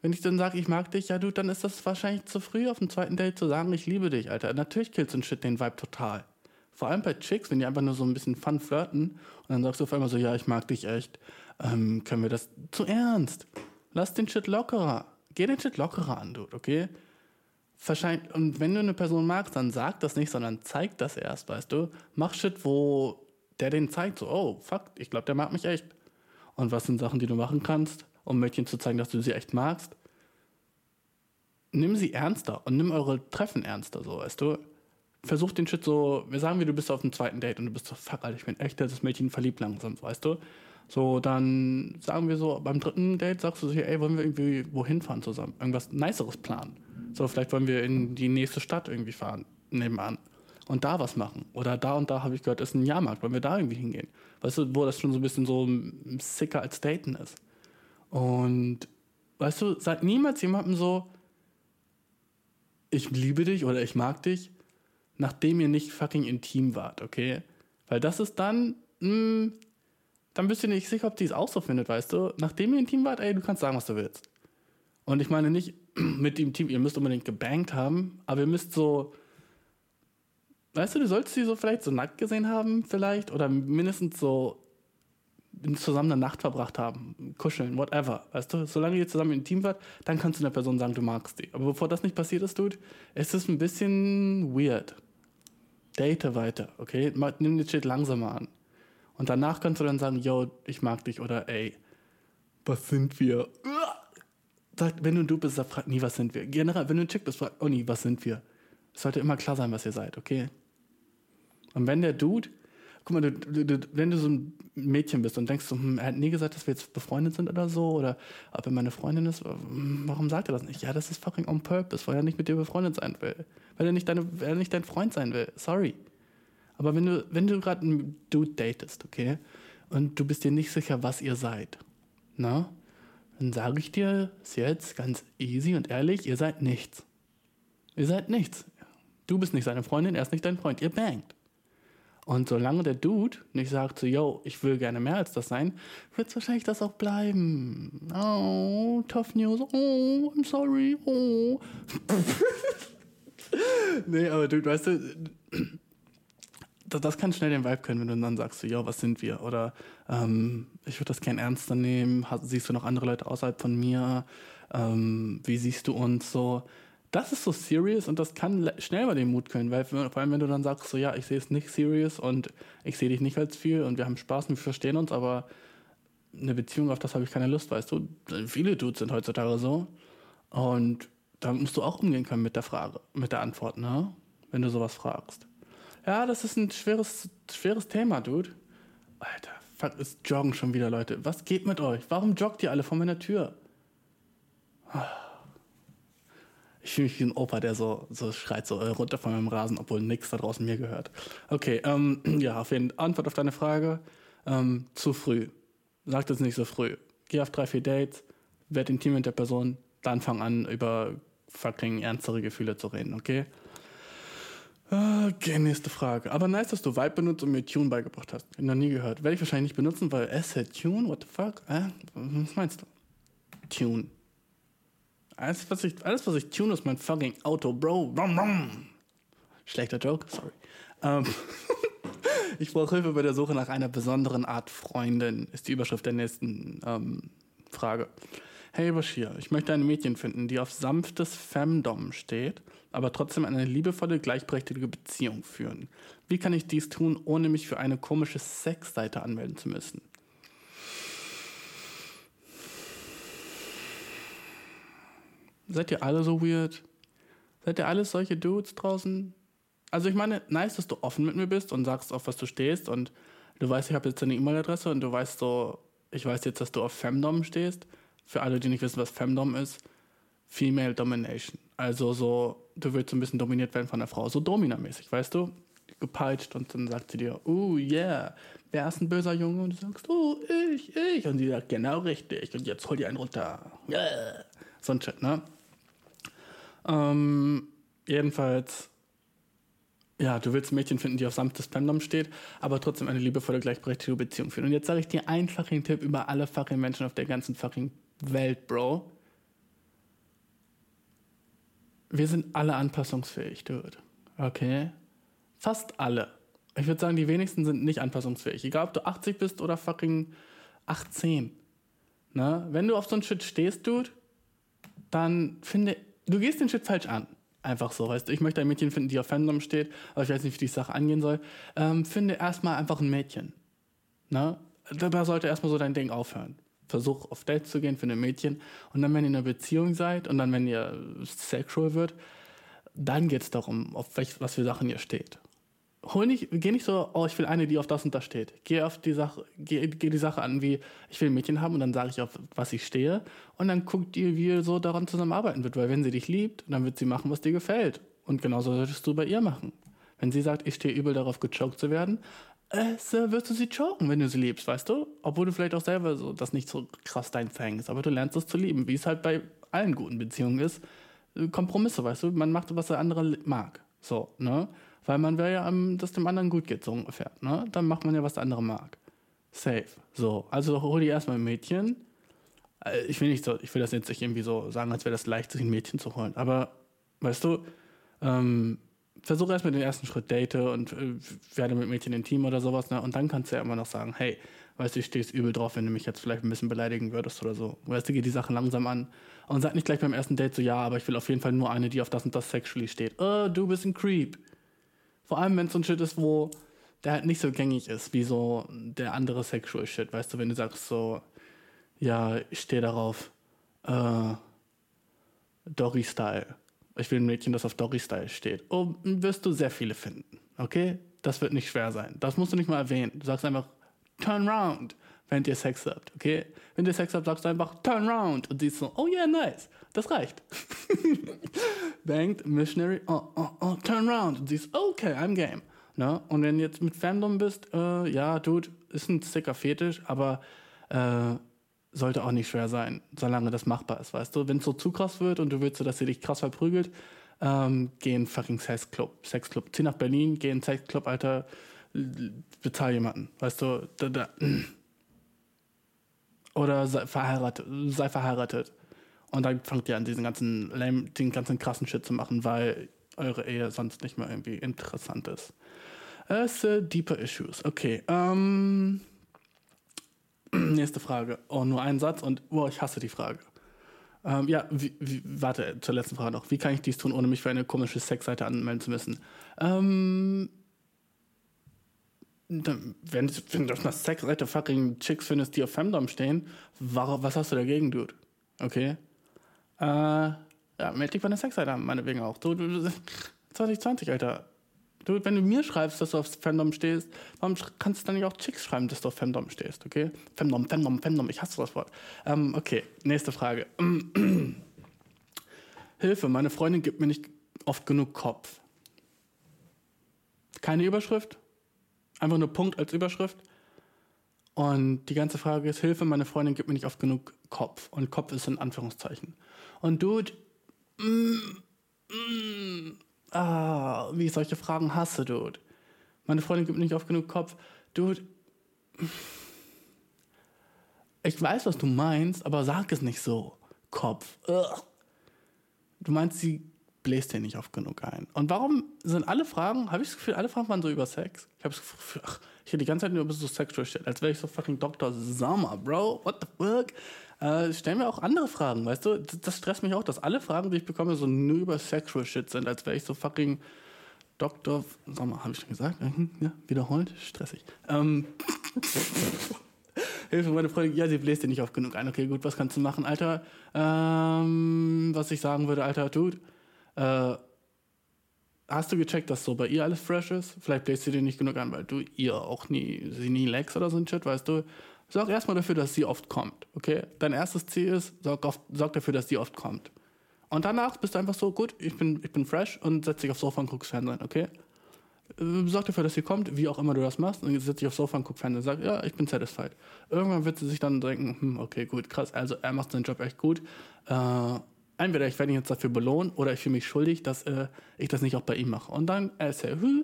Wenn ich dann sage, ich mag dich, ja, dude, dann ist das wahrscheinlich zu früh auf dem zweiten Date zu sagen, ich liebe dich, Alter. Natürlich killt so ein Shit den Vibe total. Vor allem bei Chicks, wenn die einfach nur so ein bisschen fun flirten und dann sagst du auf einmal so, ja, ich mag dich echt. Ähm, können wir das zu ernst? Lass den Shit lockerer. Geh den Shit lockerer an, Dude, okay? Wahrscheinlich, und wenn du eine Person magst, dann sag das nicht, sondern zeig das erst, weißt du? Mach Shit, wo der den zeigt, so, oh, fuck, ich glaube, der mag mich echt. Und was sind Sachen, die du machen kannst, um Mädchen zu zeigen, dass du sie echt magst? Nimm sie ernster und nimm eure Treffen ernster, so, weißt du? Versuch den Shit so, wir sagen wir, du bist auf dem zweiten Date und du bist so, fuck, Alter, ich bin echt das Mädchen verliebt langsam, weißt du? So, dann sagen wir so, beim dritten Date sagst du so, ey, wollen wir irgendwie wohin fahren zusammen? Irgendwas Niceres planen. So, vielleicht wollen wir in die nächste Stadt irgendwie fahren, nebenan. Und da was machen. Oder da und da habe ich gehört, ist ein Jahrmarkt, wollen wir da irgendwie hingehen? Weißt du, wo das schon so ein bisschen so sicker als Daten ist. Und weißt du, sag niemals jemandem so, ich liebe dich oder ich mag dich, nachdem ihr nicht fucking intim wart, okay? Weil das ist dann, mh, dann bist du nicht sicher, ob die es auch so findet, weißt du? Nachdem ihr intim wart, ey, du kannst sagen, was du willst. Und ich meine nicht mit dem Team, ihr müsst unbedingt gebankt haben, aber ihr müsst so, weißt du, du solltest sie so vielleicht so nackt gesehen haben, vielleicht, oder mindestens so zusammen eine Nacht verbracht haben, kuscheln, whatever. Weißt du, solange ihr zusammen intim wart, dann kannst du einer Person sagen, du magst die. Aber bevor das nicht passiert ist, Dude, ist es ein bisschen weird. Date weiter, okay? Nimm den Shit langsamer an. Und danach kannst du dann sagen, yo, ich mag dich oder ey, was sind wir? Sagt, wenn du ein Du bist, sag, frag nie, was sind wir. Generell, wenn du ein Chick bist, frag auch nie, was sind wir. Es sollte immer klar sein, was ihr seid, okay? Und wenn der Dude, guck mal, du, du, wenn du so ein Mädchen bist und denkst so, hm, er hat nie gesagt, dass wir jetzt befreundet sind oder so, oder ob er meine Freundin ist, warum sagt er das nicht? Ja, das ist fucking on purpose, weil er nicht mit dir befreundet sein will. Weil er nicht, deine, weil er nicht dein Freund sein will. Sorry. Aber wenn du, wenn du gerade einen Dude datest, okay, und du bist dir nicht sicher, was ihr seid, na, dann sage ich dir es jetzt ganz easy und ehrlich, ihr seid nichts. Ihr seid nichts. Du bist nicht seine Freundin, er ist nicht dein Freund, ihr bangt. Und solange der Dude nicht sagt so, yo, ich will gerne mehr als das sein, wird es wahrscheinlich das auch bleiben. Oh, tough news. Oh, I'm sorry. Oh. nee, aber du, weißt du, das, kann schnell den Vibe können, wenn du dann sagst, so, yo, was sind wir? Oder ähm, ich würde das gern ernster nehmen. Siehst du noch andere Leute außerhalb von mir? Ähm, wie siehst du uns so? Das ist so serious und das kann schnell mal den Mut können, weil vor allem wenn du dann sagst, so ja, ich sehe es nicht serious und ich sehe dich nicht als viel und wir haben Spaß und wir verstehen uns, aber eine Beziehung, auf das habe ich keine Lust, weißt du? Viele Dudes sind heutzutage so und da musst du auch umgehen können mit der Frage, mit der Antwort, ne? Wenn du sowas fragst. Ja, das ist ein schweres, schweres Thema, Dude. Alter, fuck, es joggen schon wieder Leute. Was geht mit euch? Warum joggt ihr alle vor meiner Tür? Ich fühle mich wie ein Opa, der so, so schreit, so äh, runter von meinem Rasen, obwohl nichts da draußen mir gehört. Okay, ähm, ja, auf jeden Antwort auf deine Frage. Ähm, zu früh. Sag das nicht so früh. Geh auf drei, vier Dates, werd intim mit der Person, dann fang an, über fucking ernstere Gefühle zu reden, okay? Okay, nächste Frage. Aber nice, dass du Vibe benutzt und mir Tune beigebracht hast. Hab noch nie gehört. Werde ich wahrscheinlich nicht benutzen, weil Asset Tune, what the fuck? Äh? Was meinst du? Tune. Alles, was ich, alles, was ich tune, ist mein fucking Auto, Bro. Schlechter Joke, sorry. Ähm, ich brauche Hilfe bei der Suche nach einer besonderen Art Freundin, ist die Überschrift der nächsten ähm, Frage. Hey Bashir, ich möchte ein Mädchen finden, die auf sanftes Femdom steht, aber trotzdem eine liebevolle, gleichberechtigte Beziehung führen. Wie kann ich dies tun, ohne mich für eine komische Sexseite anmelden zu müssen? Seid ihr alle so weird? Seid ihr alles solche Dudes draußen? Also ich meine, nice, dass du offen mit mir bist und sagst, auf was du stehst und du weißt, ich habe jetzt deine E-Mail-Adresse und du weißt so, ich weiß jetzt, dass du auf Femdom stehst. Für alle, die nicht wissen, was Femdom ist, Female Domination. Also so, du willst so ein bisschen dominiert werden von der Frau, so Domina-mäßig, weißt du? Gepeitscht und dann sagt sie dir, oh yeah, wer ist ein böser Junge? Und du sagst, oh, ich, ich. Und sie sagt, genau richtig. Und jetzt hol dir einen runter. Yeah. So ein Shit, ne? Ähm, jedenfalls, ja, du willst ein Mädchen finden, die auf sanftes Femdom steht, aber trotzdem eine liebevolle, gleichberechtigte Beziehung führen. Und jetzt sage ich dir einen fucking Tipp über alle fucking Menschen auf der ganzen fucking Welt, Bro. Wir sind alle anpassungsfähig, Dude. Okay? Fast alle. Ich würde sagen, die wenigsten sind nicht anpassungsfähig. Egal, ob du 80 bist oder fucking 18. Ne? Wenn du auf so ein Shit stehst, Dude, dann finde, du gehst den Shit falsch an. Einfach so, weißt du, ich möchte ein Mädchen finden, die auf Fandom steht, aber ich weiß nicht, wie die Sache angehen soll. Ähm, finde erstmal einfach ein Mädchen. Ne? Da, sollte erstmal so dein Ding aufhören. Versuch auf Dates zu gehen, finde ein Mädchen. Und dann, wenn ihr in einer Beziehung seid und dann, wenn ihr sexual wird, dann geht es darum, auf welch, was für Sachen ihr steht. Hol nicht, geh nicht so, oh, ich will eine, die auf das und das steht. Geh auf die Sache, geh, geh die Sache an, wie ich will ein Mädchen haben und dann sage ich, auf was ich stehe. Und dann guckt ihr, wie ihr so daran zusammenarbeiten wird. Weil wenn sie dich liebt, dann wird sie machen, was dir gefällt. Und genauso solltest du bei ihr machen. Wenn sie sagt, ich stehe übel darauf, gechoked zu werden, äh, wirst du sie choken, wenn du sie liebst, weißt du? Obwohl du vielleicht auch selber so das nicht so krass dein Thing ist, aber du lernst es zu lieben, wie es halt bei allen guten Beziehungen ist. Kompromisse, weißt du? Man macht, was der andere mag. So, ne? Weil man will ja, ähm, dass dem anderen gut geht, so ungefähr. Ne? Dann macht man ja, was der andere mag. Safe. So, also hol dir erstmal ein Mädchen. Äh, Ich will nicht so, ich will das jetzt nicht irgendwie so sagen, als wäre das leicht, sich ein Mädchen zu holen. Aber, weißt du, ähm, versuche erstmal den ersten Schritt, date und äh, werde mit Mädchen intim oder sowas, ne? Und dann kannst du ja immer noch sagen, hey, weißt du, ich stehst übel drauf, wenn du mich jetzt vielleicht ein bisschen beleidigen würdest oder so. Weißt du, geh die Sache langsam an und sag nicht gleich beim ersten Date so, ja, aber ich will auf jeden Fall nur eine, die auf das und das sexually steht. Oh, du bist ein Creep. Vor allem, wenn es so ein Shit ist, wo der halt nicht so gängig ist, wie so der andere Sexual Shit. Weißt du, wenn du sagst so, ja, ich stehe darauf, äh, Doggy-Style. Ich will ein Mädchen, das auf Doggy-Style steht. Oh, wirst du sehr viele finden, okay? Das wird nicht schwer sein. Das musst du nicht mal erwähnen. Du sagst einfach, turn round, wenn ihr Sex habt, okay? Wenn ihr Sex habt, sagst du einfach, turn round. Und sie ist so, oh yeah, nice. Das reicht. Bangt, Missionary, oh, oh, oh, turn round. Und sie ist, okay, I'm game. Ne? Und wenn du jetzt mit Fandom bist, äh, ja, Dude, ist ein sicker Fetisch, aber äh, sollte auch nicht schwer sein, solange das machbar ist, weißt du? Wenn es so zu krass wird und du willst so, dass sie dich krass verprügelt, ähm, geh in fucking Sexclub. Sexclub. Zieh nach Berlin, geh in Sexclub, Alter, bezahl jemanden, weißt du? Da, da. Oder sei verheiratet, sei verheiratet. Und dann fangt ihr an, diesen ganzen, lame, den ganzen krassen Shit zu machen, weil eure Ehe sonst nicht mehr irgendwie interessant ist. Es äh, deeper issues. Okay. Ähm, nächste Frage. Oh, nur ein Satz und oh, ich hasse die Frage. Ähm, ja, wie, wie, warte, zur letzten Frage noch. Wie kann ich dies tun, ohne mich für eine komische Sexseite anmelden zu müssen? Ähm, wenn, wenn du auf einer Sexseite fucking Chicks findest, die auf Femdom stehen, wa- was hast du dagegen, Dude? Okay? Äh, ja, melde dich bei einer Sexseite an, meinetwegen auch. Du, du, du, 2020, Alter. Du, wenn du mir schreibst, dass du auf Femdom stehst, warum kannst du dann nicht auch Chicks schreiben, dass du auf Femdom stehst, okay? Femdom, Femdom, Femdom, ich hasse das Wort. Ähm, okay, nächste Frage. Hilfe, meine Freundin gibt mir nicht oft genug Kopf. Keine Überschrift, einfach nur Punkt als Überschrift. Und die ganze Frage ist, Hilfe, meine Freundin gibt mir nicht oft genug Kopf. Und Kopf ist in Anführungszeichen. Und Dude, mm, mm, ah, wie ich solche Fragen hasse, Dude. Meine Freundin gibt mir nicht oft genug Kopf. Dude, ich weiß, was du meinst, aber sag es nicht so. Kopf. Ugh. Du meinst, sie bläst dir nicht oft genug ein. Und warum sind alle Fragen, habe ich das Gefühl, alle Fragen waren so über Sex? Ich habe das Gefühl, ach, ich hätte die ganze Zeit nur über so Sexual Shit, als wäre ich so fucking Dr. Sommer, Bro. What the fuck? Äh, stell mir auch andere Fragen, weißt du? Das, das stresst mich auch, dass alle Fragen, die ich bekomme, so nur über Sexual Shit sind, als wäre ich so fucking Dr. Sommer, habe ich schon gesagt? Mhm, ja, wiederholt, stressig. Ähm, Hilfe, meine Freundin, ja, sie bläst dir nicht oft genug ein. Okay, gut, was kannst du machen, Alter? Ähm, was ich sagen würde, Alter, Dude, äh, hast du gecheckt, dass so bei ihr alles fresh ist? Vielleicht bläst sie dir nicht genug an, weil du ihr auch nie, sie nie leckst oder so ein Shit, weißt du? Sorg erstmal dafür, dass sie oft kommt, okay? Dein erstes Ziel ist, sorg, auf, sorg dafür, dass sie oft kommt. Und danach bist du einfach so, gut, ich bin, ich bin fresh und setz dich aufs Sofa und guckst Fernsehen, okay? Äh, Sorg dafür, dass sie kommt, wie auch immer du das machst, und setz dich aufs Sofa und guck Fernsehen und sag, ja, ich bin satisfied. Irgendwann wird sie sich dann denken, hm, okay, gut, krass, also er macht seinen Job echt gut. Äh, entweder ich werde ihn jetzt dafür belohnen oder ich fühle mich schuldig, dass äh, ich das nicht auch bei ihm mache. Und dann, er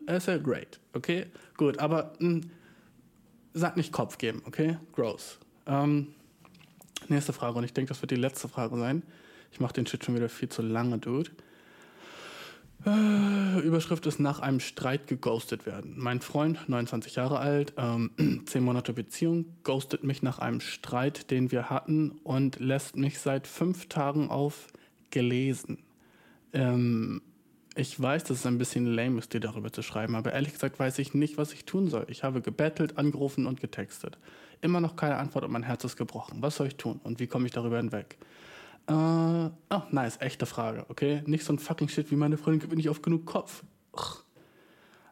er ist ja great, okay? Gut, aber mh, sag nicht Kopf geben, okay? Gross. Ähm, nächste Frage, und ich denke, das wird die letzte Frage sein. Ich mache den Shit schon wieder viel zu lange, Dude. Äh, Überschrift ist nach einem Streit geghostet werden. Mein Freund, 29 Jahre alt, ähm, 10 Monate Beziehung, ghostet mich nach einem Streit, den wir hatten und lässt mich seit fünf Tagen auf gelesen. Ähm, ich weiß, dass es ein bisschen lame ist, dir darüber zu schreiben, aber ehrlich gesagt weiß ich nicht, was ich tun soll. Ich habe gebettelt, angerufen und getextet. Immer noch keine Antwort und mein Herz ist gebrochen. Was soll ich tun und wie komme ich darüber hinweg? Äh, oh, nice, echte Frage, okay? Nicht so ein fucking Shit wie meine Freundin gibt mir nicht oft genug Kopf.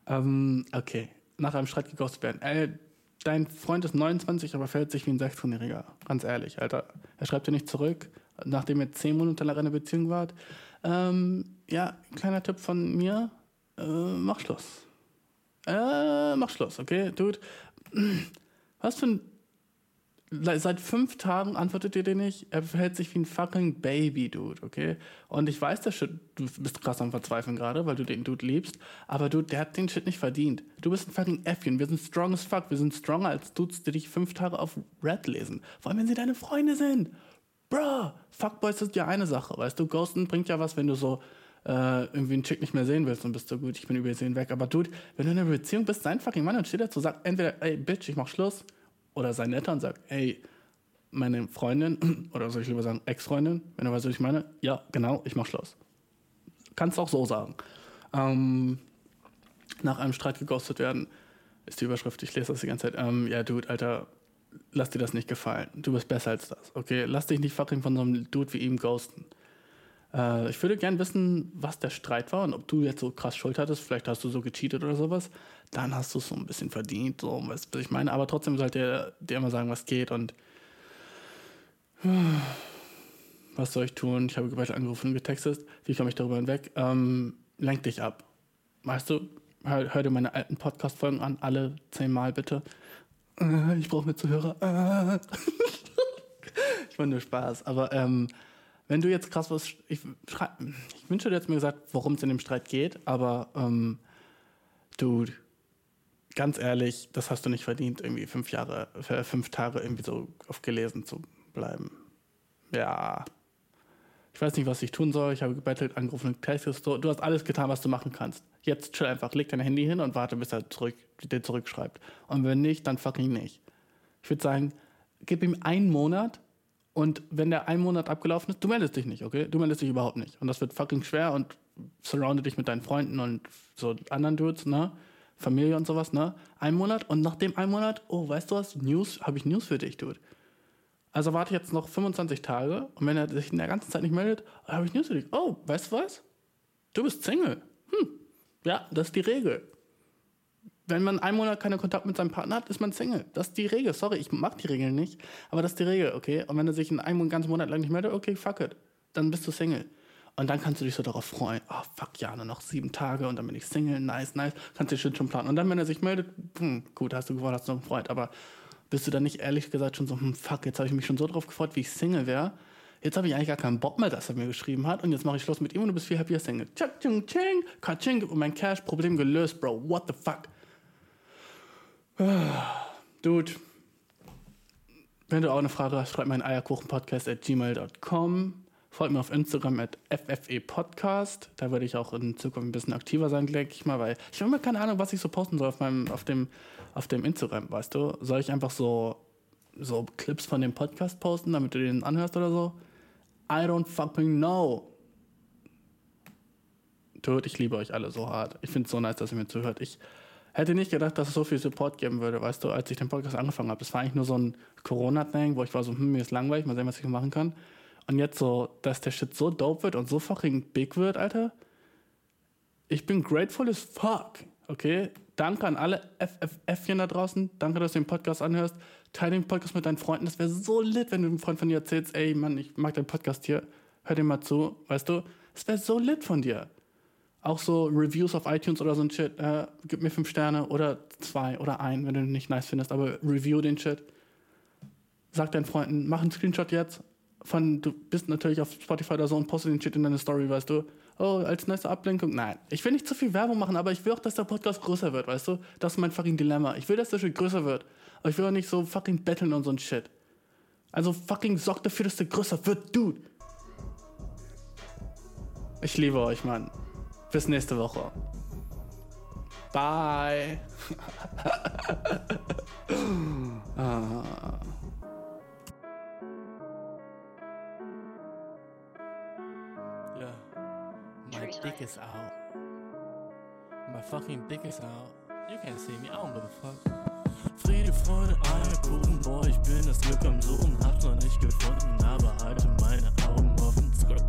Ähm, okay. Nach einem Streit geghostet werden. Ey, dein Freund ist 29, aber verhält sich wie ein 16-Jähriger. Ganz ehrlich, Alter. Er schreibt dir nicht zurück, nachdem ihr 10 Monate lang in einer Beziehung wart. Ähm, ja, kleiner Tipp von mir, äh, mach Schluss. Äh, mach Schluss, okay, Dude. Was für ein. Seit fünf Tagen antwortet ihr dir nicht. Er verhält sich wie ein fucking Baby, Dude, okay? Und ich weiß, der Shit, du bist krass am Verzweifeln gerade, weil du den Dude liebst. Aber Dude, der hat den Shit nicht verdient. Du bist ein fucking Äffchen. Wir sind strong as fuck. Wir sind stronger als Dudes, die dich fünf Tage auf Red lesen. Vor allem, wenn sie deine Freunde sind. Bro, Fuckboys ist ja eine Sache, weißt du? Ghosten bringt ja was, wenn du so äh, irgendwie einen Chick nicht mehr sehen willst und bist so gut, ich bin übersehen weg. Aber Dude, wenn du in einer Beziehung bist, sein fucking Mann und steht dazu, sagt entweder, ey, Bitch, ich mach Schluss, oder sei netter und sagt, ey, meine Freundin, oder soll ich lieber sagen, Ex-Freundin, wenn du weißt, was ich meine, ja, genau, ich mach Schluss. Kannst auch so sagen. Ähm, nach einem Streit geghostet werden, ist die Überschrift, ich lese das die ganze Zeit. Ähm, ja, Dude, Alter, lass dir das nicht gefallen. Du bist besser als das, okay? Lass dich nicht fucking von so einem Dude wie ihm ghosten. Äh, ich würde gern wissen, was der Streit war und ob du jetzt so krass Schuld hattest. Vielleicht hast du so gecheatet oder sowas. Dann hast du es so ein bisschen verdient, so, weißt du, was ich meine? Aber trotzdem sollte er dir immer sagen, was geht und was soll ich tun? Ich habe gebettelt, angerufen und getextet. Wie komme ich darüber hinweg? Ähm, lenk dich ab. Weißt du, hör, hör dir meine alten Podcast-Folgen an, alle zehnmal bitte. Äh, ich brauche mehr Zuhörer. Äh. ich meine nur Spaß. Aber ähm, wenn du jetzt krass was. Ich, ich wünsche, du hättest mir gesagt, worum es in dem Streit geht, aber ähm, du, ganz ehrlich, das hast du nicht verdient, irgendwie fünf Jahre, äh, fünf Tage irgendwie so auf gelesen zu bleiben. Ja. Ich weiß nicht, was ich tun soll. Ich habe gebettelt, angerufen. Du, du hast alles getan, was du machen kannst. Jetzt chill einfach, leg dein Handy hin und warte, bis er zurück, dir zurückschreibt. Und wenn nicht, dann fucking nicht. Ich würde sagen, gib ihm einen Monat und wenn der ein Monat abgelaufen ist, du meldest dich nicht, okay? Du meldest dich überhaupt nicht. Und das wird fucking schwer und surrounde dich mit deinen Freunden und so anderen Dudes, ne? Familie und sowas, ne? Ein Monat und nach dem einen Monat, oh, weißt du was? News, habe ich News für dich, Dude. Also warte jetzt noch 25 Tage und wenn er sich in der ganzen Zeit nicht meldet, habe ich News für dich. Oh, weißt du was? Du bist Single. Hm. Ja, das ist die Regel. Wenn man einen Monat keinen Kontakt mit seinem Partner hat, ist man Single. Das ist die Regel. Sorry, ich mag die Regeln nicht, aber das ist die Regel, okay? Und wenn er sich in einem ganzen Monat lang nicht meldet, okay, fuck it. Dann bist du Single. Und dann kannst du dich so darauf freuen. Oh, fuck ja, nur noch sieben Tage und dann bin ich Single. Nice, nice. Kannst du dich schon planen. Und dann, wenn er sich meldet, hm, gut, hast du gewonnen, hast du noch gefreut. Aber bist du dann nicht ehrlich gesagt schon so, hm, fuck, jetzt habe ich mich schon so drauf gefreut, wie ich Single wäre. Jetzt habe ich eigentlich gar keinen Bock mehr, dass er mir geschrieben hat. Und jetzt mache ich Schluss mit ihm und du bist viel happier Single. Tschak, tsching, tsching, katsching. Und mein Cash-Problem gelöst, Bro. What the fuck? Dude, wenn du auch eine Frage hast, schreib mir ein eierkuchenpodcast at gmail.com. Folgt mir auf Instagram at ffepodcast. Da werde ich auch in Zukunft ein bisschen aktiver sein, denke ich mal, weil ich habe immer keine Ahnung, was ich so posten soll auf, meinem, auf, dem, auf dem Instagram, weißt du? Soll ich einfach so, so Clips von dem Podcast posten, damit du den anhörst oder so? I don't fucking know. Dude, ich liebe euch alle so hart. Ich finde es so nice, dass ihr mir zuhört. Ich hätte nicht gedacht, dass es so viel Support geben würde, weißt du, als ich den Podcast angefangen habe. Das war eigentlich nur so ein Corona-Thing, wo ich war so, hm, mir ist langweilig, mal sehen, was ich machen kann. Und jetzt so, dass der Shit so dope wird und so fucking big wird, Alter. Ich bin grateful as fuck, okay? Danke an alle FFFchen da draußen. Danke, dass du den Podcast anhörst. Teile den Podcast mit deinen Freunden. Das wäre so lit, wenn du einem Freund von dir erzählst, ey, Mann, ich mag deinen Podcast hier. Hör dir mal zu, weißt du? Das wäre so lit von dir. Auch so Reviews auf iTunes oder so ein Shit. Äh, gib mir fünf Sterne oder zwei oder ein, wenn du den nicht nice findest, aber review den Shit. Sag deinen Freunden, mach einen Screenshot jetzt von, du bist natürlich auf Spotify oder so und poste den Shit in deine Story, weißt du. Oh, als nice Ablenkung. Nein. Ich will nicht zu viel Werbung machen, aber ich will auch, dass der Podcast größer wird, weißt du? Das ist mein fucking Dilemma. Ich will, dass der Shit größer wird. Aber ich will auch nicht so fucking betteln und so ein Shit. Also fucking sorg dafür, dass der größer wird, Dude. Ich liebe euch, Mann. Bis nächste Woche. Bye. ah. My dick is out. My fucking dick is out. You can't see me, I don't give a fuck. Friede, Freude, Eierkuchen, boah, ich bin das Glück am Suchen, hab's noch nicht gefunden, aber halte meine Augen offen, Skrrt.